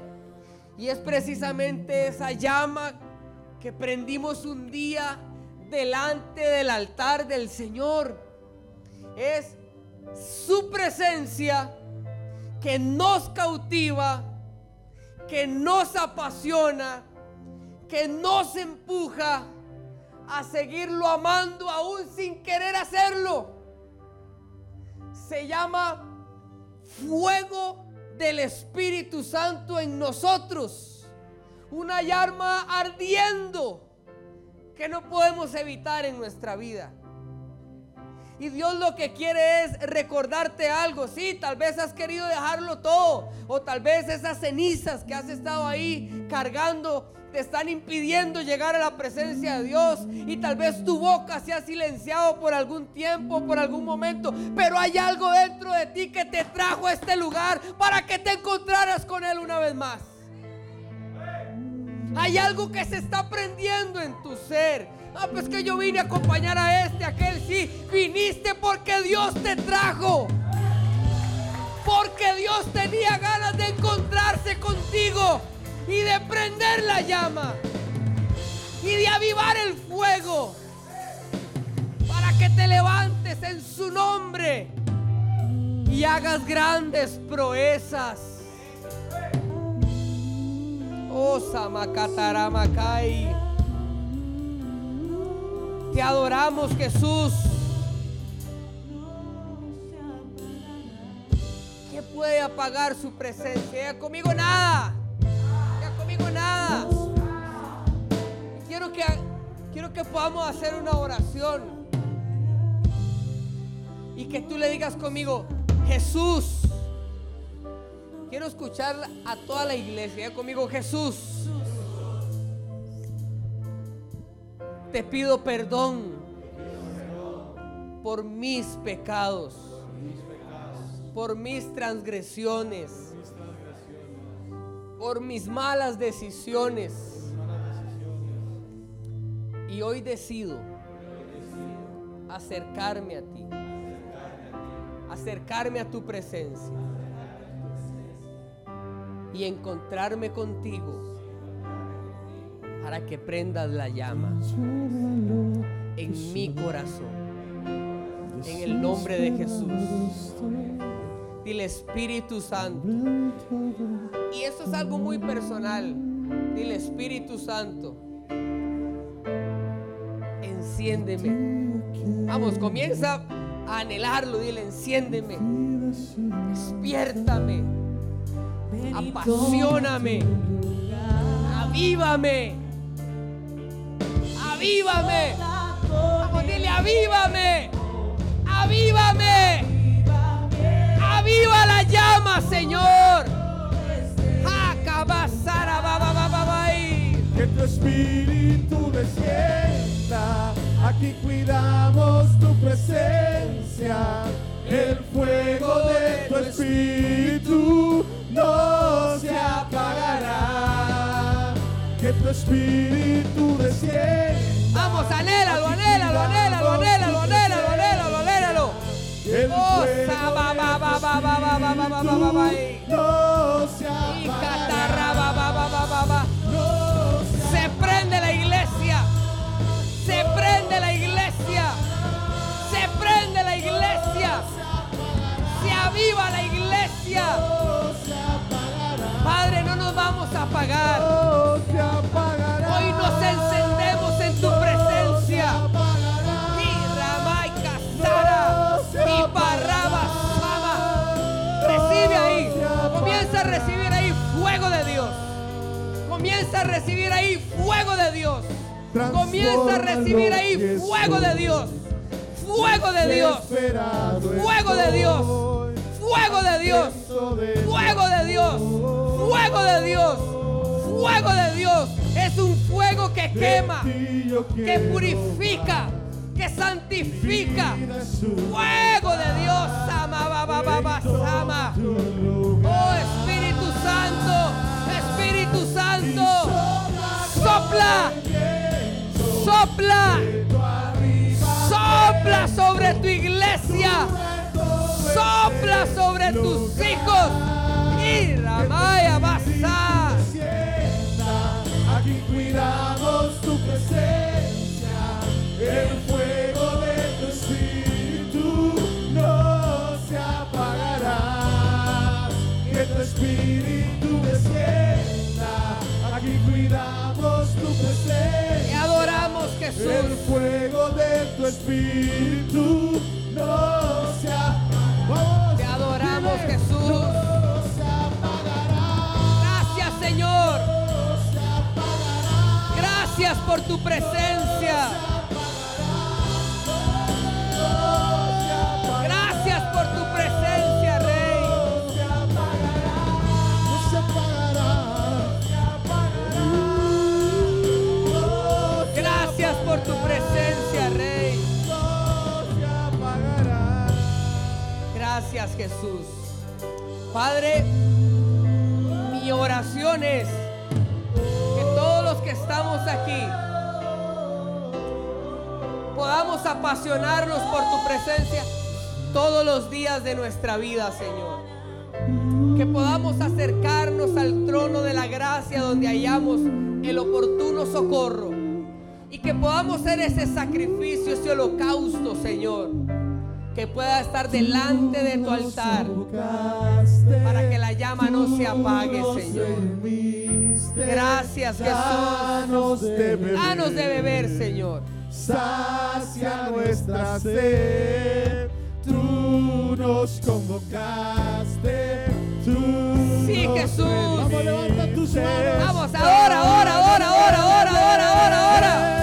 Y es precisamente esa llama que prendimos un día delante del altar del Señor. Es su presencia que nos cautiva, que nos apasiona, que nos empuja a seguirlo amando aún sin querer hacerlo. Se llama fuego del Espíritu Santo en nosotros. Una llama ardiendo que no podemos evitar en nuestra vida. Y Dios lo que quiere es recordarte algo. Sí, tal vez has querido dejarlo todo. O tal vez esas cenizas que has estado ahí cargando te están impidiendo llegar a la presencia de Dios y tal vez tu boca se ha silenciado por algún tiempo, por algún momento, pero hay algo dentro de ti que te trajo a este lugar para que te encontraras con Él una vez más. Hay algo que se está prendiendo en tu ser. Ah, pues que yo vine a acompañar a este, a aquel, sí. Viniste porque Dios te trajo. Porque Dios tenía ganas de encontrarse contigo y de prender la llama y de avivar el fuego para que te levantes en su nombre y hagas grandes proezas. Oh, Samakataramakai. Te adoramos, Jesús. ¿Qué puede apagar su presencia? Conmigo nada. Quiero que, quiero que podamos hacer una oración. Y que tú le digas conmigo, Jesús. Quiero escuchar a toda la iglesia. Conmigo, Jesús. Te pido perdón por mis pecados, por mis transgresiones, por mis malas decisiones. Y hoy decido acercarme a ti, acercarme a tu presencia y encontrarme contigo para que prendas la llama en mi corazón. En el nombre de Jesús. Dile Espíritu Santo. Y esto es algo muy personal. Dile Espíritu Santo. Enciéndeme. Vamos, comienza a anhelarlo. Dile, enciéndeme. Despiértame. Apasioname. Avívame. Avívame. Vamos, dile, avívame. Avívame. Aviva la llama, Señor. espíritu descienda, aquí cuidamos tu presencia, el fuego de tu espíritu no se apagará, que tu espíritu descienda. Vamos, anhélalo, anhélalo, anhélalo, anhélalo, anhélalo, anhélalo, anhélalo. El fuego de tu espíritu no se apagará. Se aviva la iglesia. Padre, no nos vamos a apagar. Hoy nos encendemos en tu presencia. Y Casara. Y Parraba Sama. Recibe ahí. Comienza a recibir ahí fuego de Dios. Comienza a recibir ahí fuego de Dios. Comienza a recibir ahí fuego de Dios. Fuego de Dios. Fuego de Dios. Fuego de Dios. Fuego de Dios. Fuego de Dios. Fuego de Dios. Es un fuego que quema, que purifica, que santifica. Fuego de Dios. Ba, sama. Oh Espíritu Santo. Espíritu Santo. Sopla. Sopla. Sopla sobre tu iglesia. Sopla sobre tus hijos. Y Ramaya Basa. Aquí cuidamos tu presencia, el fuego de tu espíritu no se apagará. Que tu espíritu descienda, aquí cuidamos tu presencia. adoramos El Jesús. fuego de tu espíritu Gracias Señor. Gracias por tu presencia. Gracias por tu presencia, Rey. Gracias por tu presencia, Rey. Gracias Jesús. Padre, mi oración es que todos los que estamos aquí podamos apasionarnos por tu presencia todos los días de nuestra vida, Señor. Que podamos acercarnos al trono de la gracia donde hallamos el oportuno socorro. Y que podamos hacer ese sacrificio, ese holocausto, Señor. Que pueda estar delante de tu altar para que la llama no se apague, Señor. Gracias, Jesús. Danos de beber. Señor. Sacia nuestra sed. Tú nos convocaste. Tú Sí, nos Jesús. Vamos, levanta tus manos. Vamos, ahora, ahora, ahora, ahora, ahora, ahora, ahora, ahora.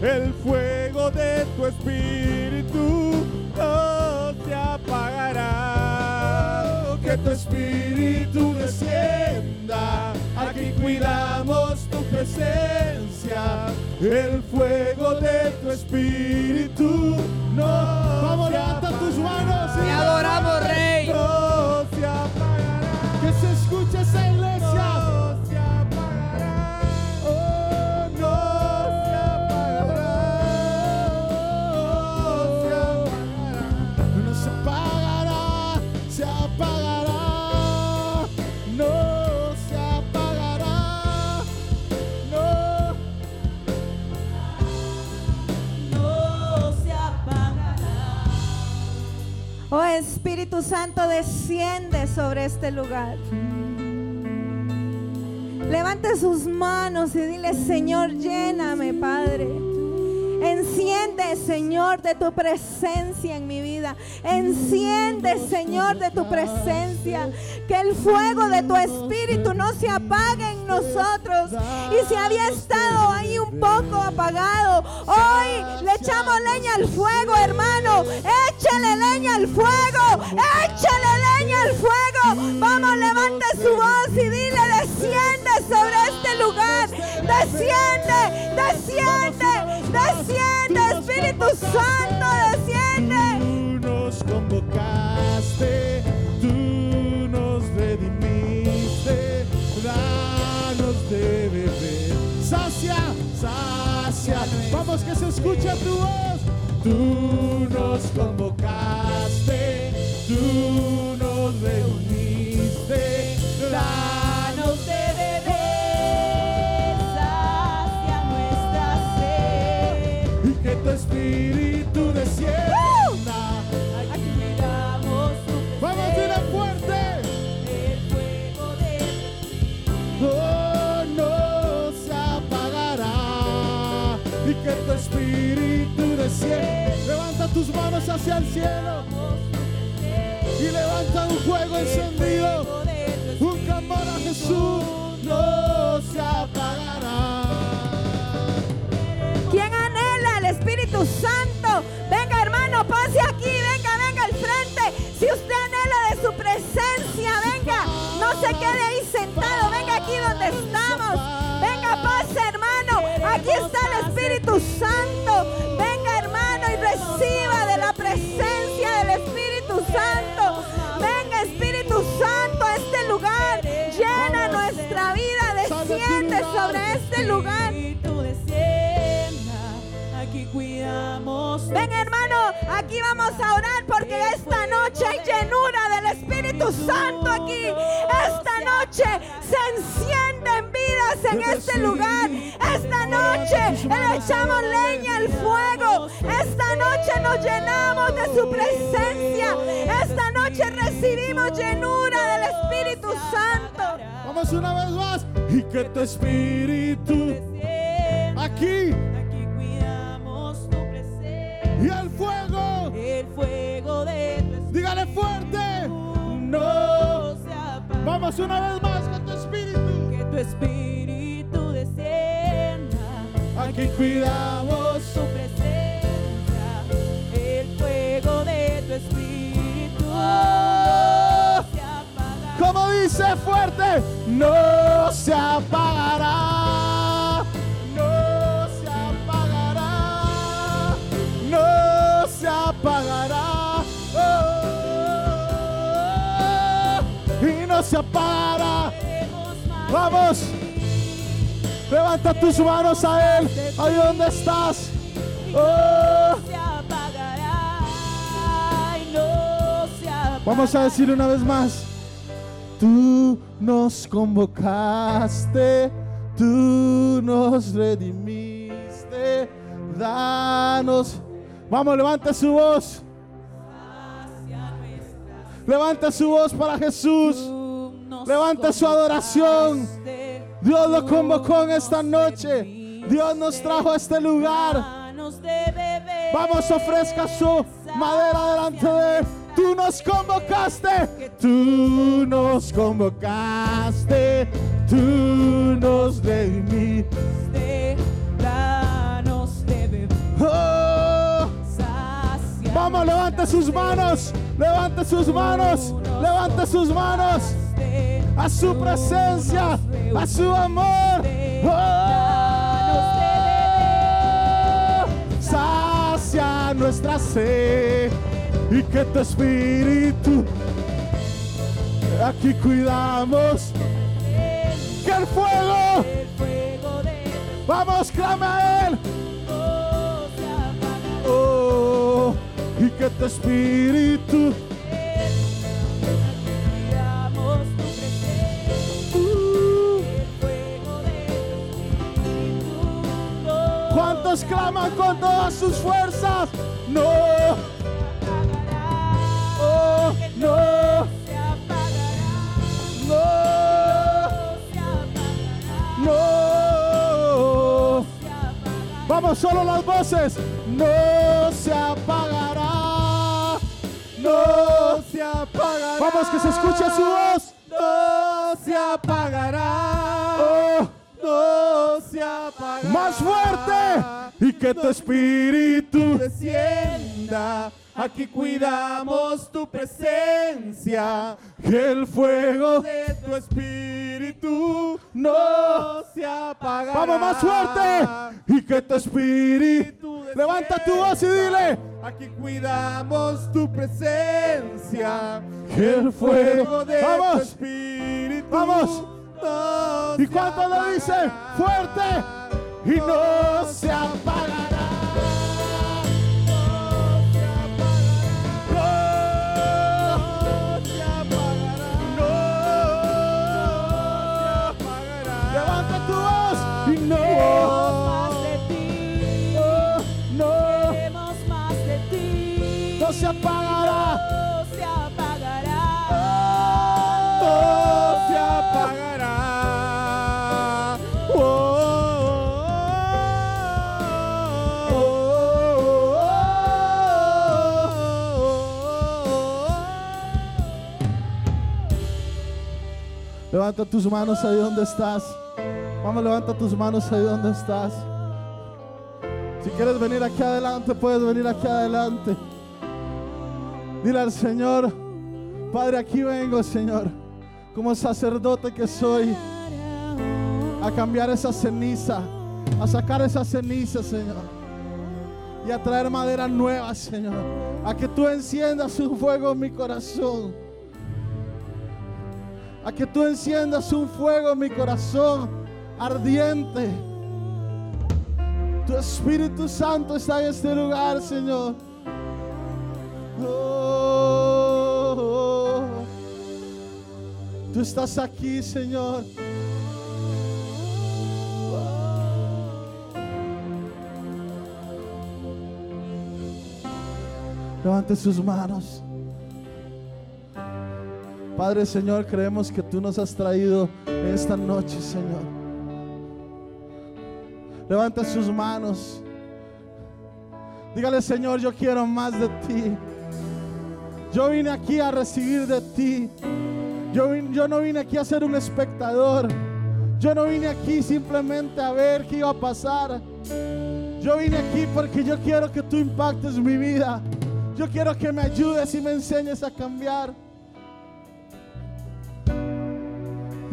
El fuego de tu espíritu no se apagará. Que tu espíritu descienda. Aquí cuidamos tu presencia. El fuego de tu espíritu no. Vamos, levanta tus manos. y adoramos, Rey. no se apagará. Que se escuche esa Oh Espíritu Santo, desciende sobre este lugar. Levante sus manos y dile, Señor, lléname, Padre. Enciende, Señor, de tu presencia en mi vida. Enciende, Señor, de tu presencia. Que el fuego de tu espíritu no se apague en nosotros. Y si había estado ahí un poco apagado, hoy le echamos leña al fuego, hermano. Échale leña al fuego. Échale leña al fuego. Vamos, levante su voz y dile, desciende sobre este lugar. Desciende, desciende, desciende, Espíritu Santo, desciende. Tú nos convocaste, tú nos redimiste, danos de beber. Sacia, sacia, vamos que se escucha tu voz. Tú nos convocaste, tú Levanta tus manos hacia el cielo y levanta un fuego encendido, un clamor a Jesús. No se apagará. ¿Quién anhela el Espíritu Santo? Venga, hermano, pase aquí, venga, venga al frente. Si usted anhela de su presencia, venga, no se quede ahí sentado, venga aquí donde estamos. Venga, pase, hermano. Aquí está el Espíritu Santo. Reciba de la presencia del Espíritu Santo. Venga, Espíritu Santo, a este lugar. Llena nuestra vida, desciende sobre este lugar. Ven hermano, aquí vamos a orar porque esta noche hay llenura del Espíritu Santo aquí. Esta noche se encienden vidas en este lugar. Esta noche le echamos leña al fuego. Esta noche nos llenamos de su presencia. Esta noche recibimos llenura del Espíritu Santo. Vamos una vez más y que tu espíritu aquí y el fuego. El fuego de tu espíritu Dígale fuerte. No. se apaga. Vamos una vez más con tu espíritu. Que tu espíritu descienda. Aquí cuidamos. tu presencia. El fuego de tu espíritu se apaga. Como dice fuerte, no se apagará. Oh, y no se apagará. Vamos. Levanta tus manos a Él. Ahí donde estás. Oh. Vamos a decir una vez más. Tú nos convocaste, tú nos redimiste, danos. Vamos, levanta su voz. Levanta su voz para Jesús. Levanta su adoración. Dios lo convocó en esta noche. Dios nos trajo a este lugar. Vamos, ofrezca su madera delante de él. Tú nos convocaste. Tú nos convocaste. Tú nos redimiste. Vamos, levante sus manos. Levante sus manos. Levante sus manos. A su presencia. A su amor. Oh, sacia nuestra sed. Y que tu espíritu. Aquí cuidamos. Que el fuego. Vamos, clama a él. Oh, y que tu espíritu. ¿Cuántos claman con todas sus fuerzas? No, oh, no, no, no. Vamos, solo las voces. No se apagará. No se apagará. Vamos, que se escuche su voz. No se apagará. Oh, no se apagará. Más fuerte. Y que tu espíritu descienda. Aquí cuidamos tu presencia. Que el fuego de tu espíritu no se apagará. Vamos más fuerte. Y que tu espíritu levanta tu voz y dile. Aquí cuidamos tu presencia. Que el fuego de tu espíritu. Vamos. ¿Y cuánto lo dice? Fuerte. Y no se apagará. Levanta tus manos ahí donde estás. Vamos, levanta tus manos ahí donde estás. Si quieres venir aquí adelante, puedes venir aquí adelante. Dile al Señor, Padre, aquí vengo, Señor, como sacerdote que soy, a cambiar esa ceniza, a sacar esa ceniza, Señor, y a traer madera nueva, Señor, a que tú enciendas un fuego en mi corazón, a que tú enciendas un fuego en mi corazón ardiente. Tu Espíritu Santo está en este lugar, Señor. Oh, tú estás aquí, Señor. Levante sus manos. Padre Señor, creemos que tú nos has traído esta noche, Señor. Levanta sus manos. Dígale, Señor, yo quiero más de ti. Yo vine aquí a recibir de ti. Yo, yo no vine aquí a ser un espectador. Yo no vine aquí simplemente a ver qué iba a pasar. Yo vine aquí porque yo quiero que tú impactes mi vida. Yo quiero que me ayudes y me enseñes a cambiar.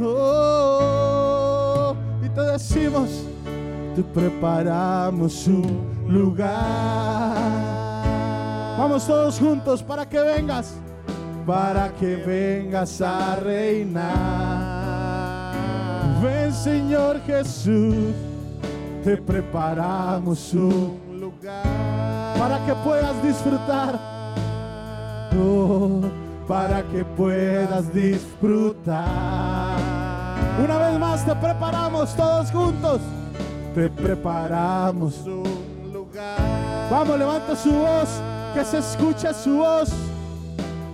Oh, y te decimos, te preparamos un lugar. Vamos todos juntos para que vengas, para que vengas a reinar. Ven Señor Jesús, te preparamos un lugar para que puedas disfrutar. Oh, para que puedas disfrutar. Una vez más te preparamos todos juntos. Te preparamos un lugar. Vamos, levanta su voz, que se escuche su voz,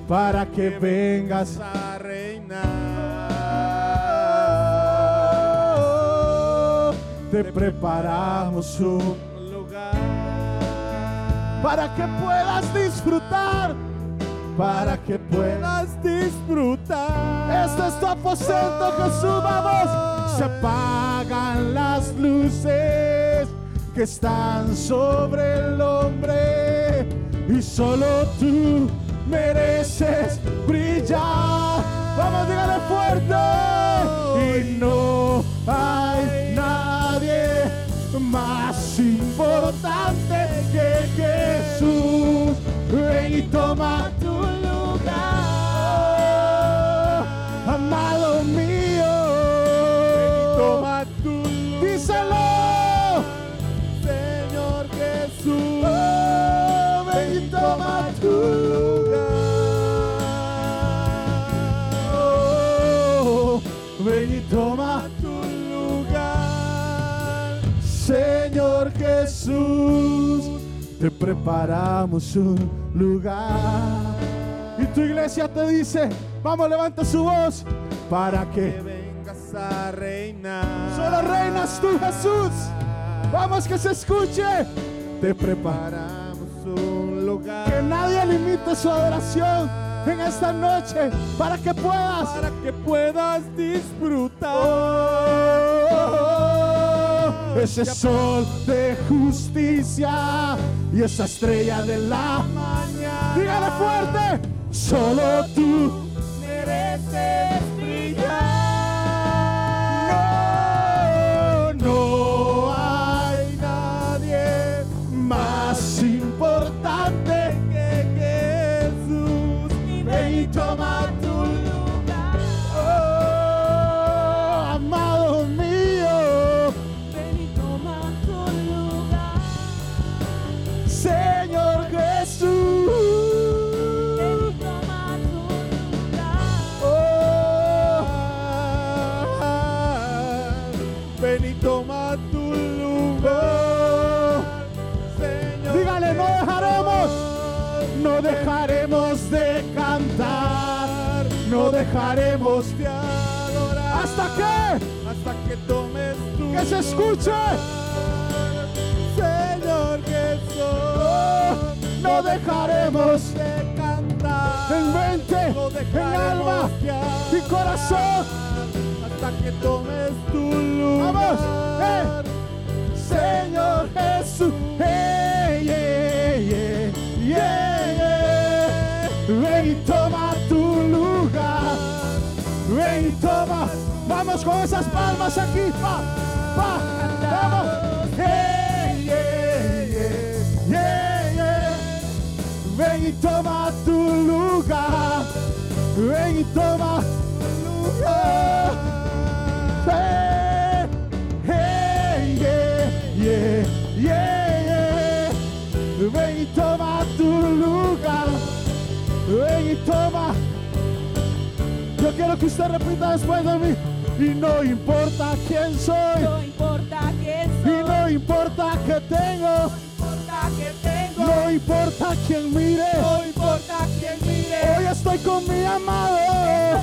para que vengas a reinar. Te preparamos un lugar para que puedas disfrutar, para que puedas disfrutar. Este es tu aposento, Jesús, vamos. Se apagan las luces que están sobre el hombre y solo tú mereces brillar. Vamos, dígale fuerte. Y no hay nadie más importante que Jesús. Ven y toma tu te preparamos un lugar. Y tu iglesia te dice, vamos, levanta su voz para que vengas a reinar. Solo reinas tú, Jesús. Vamos que se escuche. Te preparamos un lugar. Que nadie limite su adoración en esta noche para que puedas, para que puedas disfrutar. ese sol de justicia y esa estrella de la mañana. Dígale fuerte, solo tú mereces dejaremos de adorar. ¿Hasta qué? Hasta que tomes tu Que se escuche. Señor Jesús, no dejaremos de cantar en mente, en alma y corazón hasta que tomes tu lugar. Vamos, eh. Señor Jesús, eh, yeah, yeah, yeah, ven y toma ven y toma. Vamos con esas palmas aquí, pa, pa, vamos. Yeah, yeah, yeah. Ven y toma tu lugar. Ven y toma tu lugar. Yeah, yeah. Ven y toma tu lugar. Ven y toma. Yo quiero que usted repita después de mí. Y no importa quién soy. No importa quién Y soy, no importa que tengo. importa que tengo, No importa quién mire. no importa quién mire. Hoy estoy con mi amado.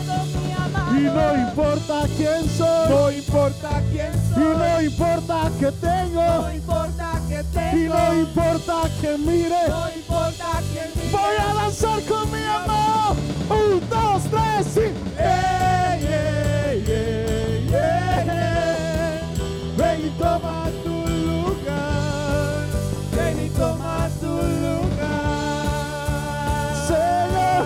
Todo mi amado. Y no importa quién soy. No importa quién soy. Y no importa que tengo. No importa que Y tengo, no importa que mire. no importa quién mire. Voy a danzar con mi amado. Un, dos, tres y. ¡Eh, yeah, yeah, yeah, yeah! Ven y toma tu lugar. Ven y toma tu lugar. Señor.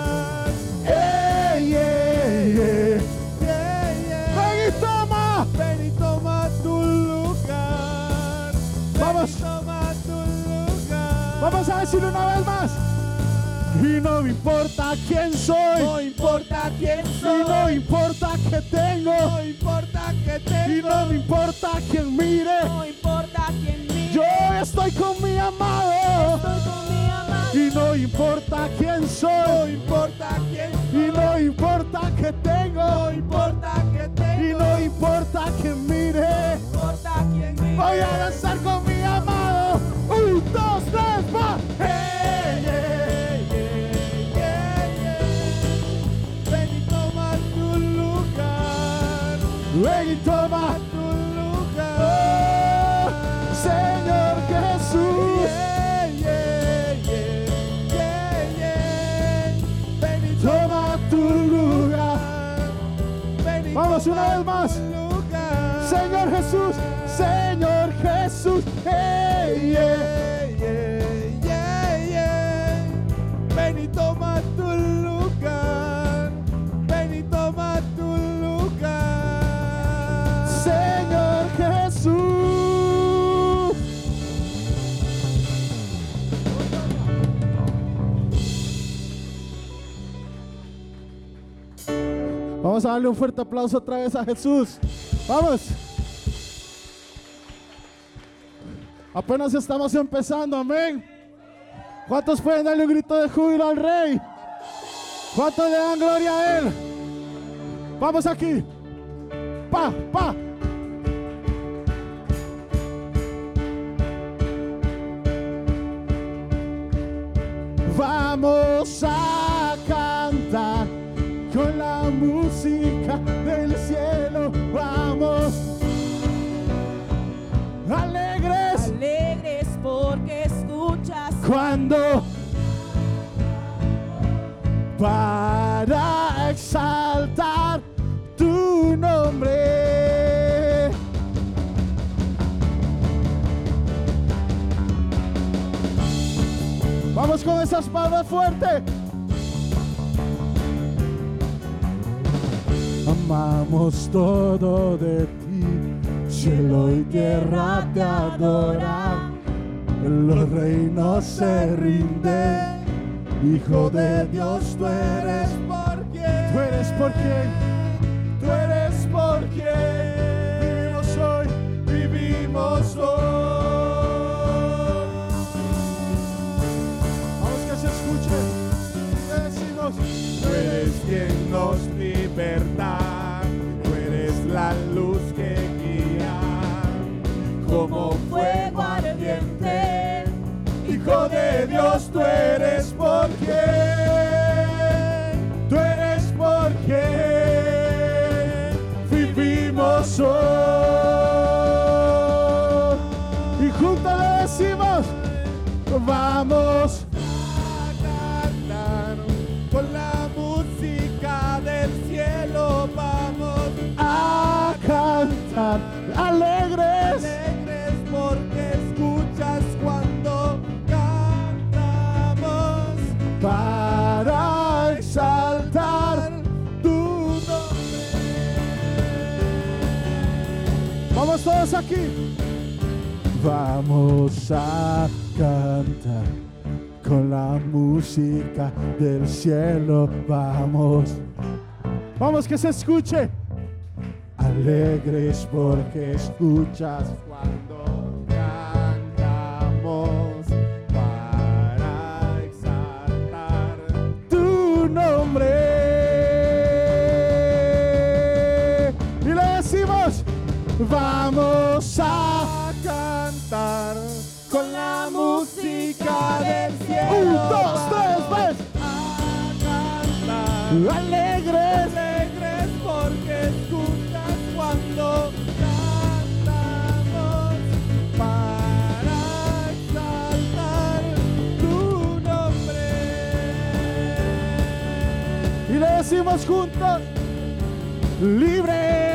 ¡Eh, yeah, yeah, yeah, yeah! Ven y toma. Ven y toma tu lugar. Vamos. Toma tu lugar. Vamos a decirlo una vez. Y no me importa quién soy. No importa quién soy. Y no importa que tengo. No importa que tengo. Y no me importa quién mire. No importa quién mire. Yo estoy con mi amado. Estoy con mi amado. Y no importa quién soy. No importa quién Y no importa que tengo. No importa que tengo. Y no importa que mire. No importa quién mire. Voy a danzar con mi amado. Un, dos, Ven y toma tu lugar, oh, Señor Jesús. Yeah, Ven y toma tu lugar. Vamos una vez más. Señor Jesús, Señor Jesús. Hey, Vamos a darle un fuerte aplauso otra vez a Jesús. Vamos. Apenas estamos empezando, amén. ¿Cuántos pueden darle un grito de júbilo al Rey? ¿Cuántos le dan gloria a Él? Vamos aquí. Pa, pa. Vamos a cantar con la música del cielo. Vamos alegres Alegres porque escuchas cuando para exaltar tu nombre. Vamos con esas palmas fuertes. Amamos todo de ti, cielo y tierra te adoran. Los reinos se rinden, Hijo de Dios, tú eres por quien, tú eres por quien, tú eres por quien vivimos hoy, vivimos hoy. Tú eres por quien, tú eres por quien vivimos hoy. Y juntos decimos, vamos Todos aquí. Vamos a cantar con la música del cielo. Vamos, vamos que se escuche. Alegres porque escuchas cuando cantamos para exaltar tu nombre. Vamos a cantar con la música del cielo. Un, dos, tres, ves. Alegres, alegres porque escuchas cuando cantamos para exaltar tu nombre. Y le decimos juntos, libre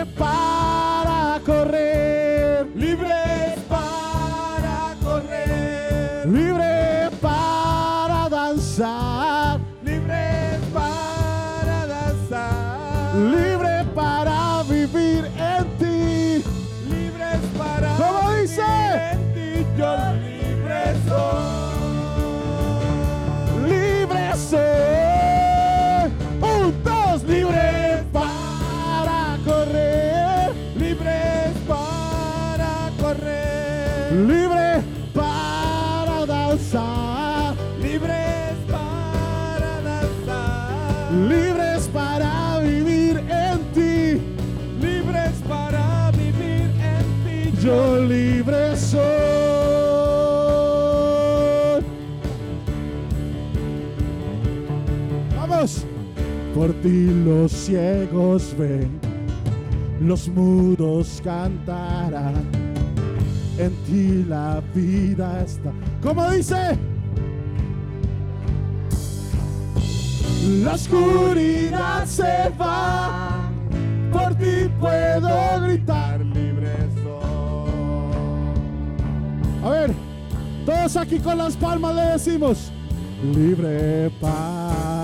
Por ti los ciegos ven, los mudos cantarán. En ti la vida está. ¿Cómo dice? La oscuridad se va, por ti puedo gritar, libre soy. A ver, todos aquí con las palmas le decimos, libre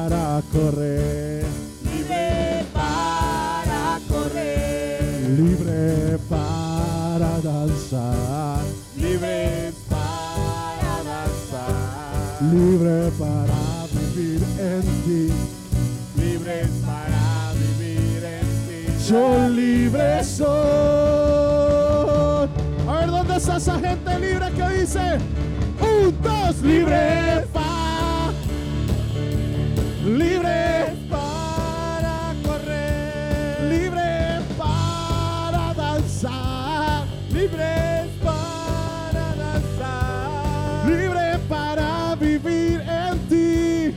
para correr, Libre para correr. libre para danzar, Libre para danzar. libre para vivir en ti. Libres para vivir en ti. Yo libre soy. A ver, ¿dónde está esa gente libre que dice? Un, dos, libre. Libre para correr. Libre para danzar. Libre para danzar. Libre para vivir en ti.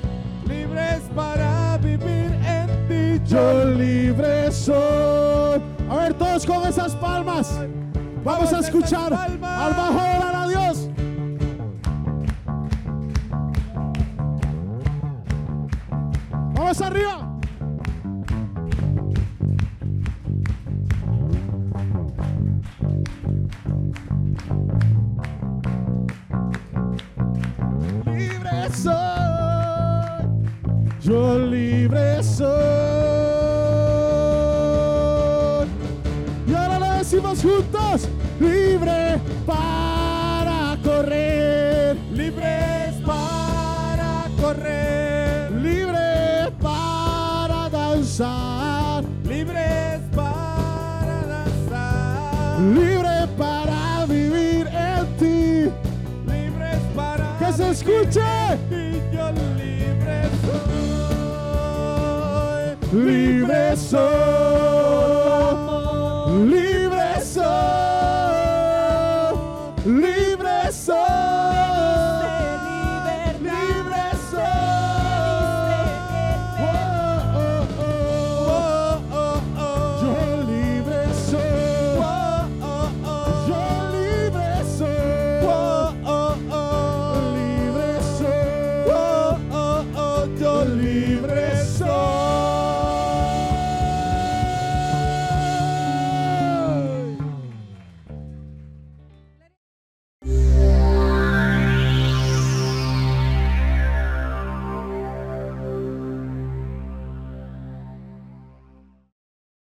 Libres para vivir en ti. Yo libre soy. A ver, todos con esas palmas. Vamos a escuchar al bajo Vamos arriba. Escuche. Y yo libre soy. Libre soy.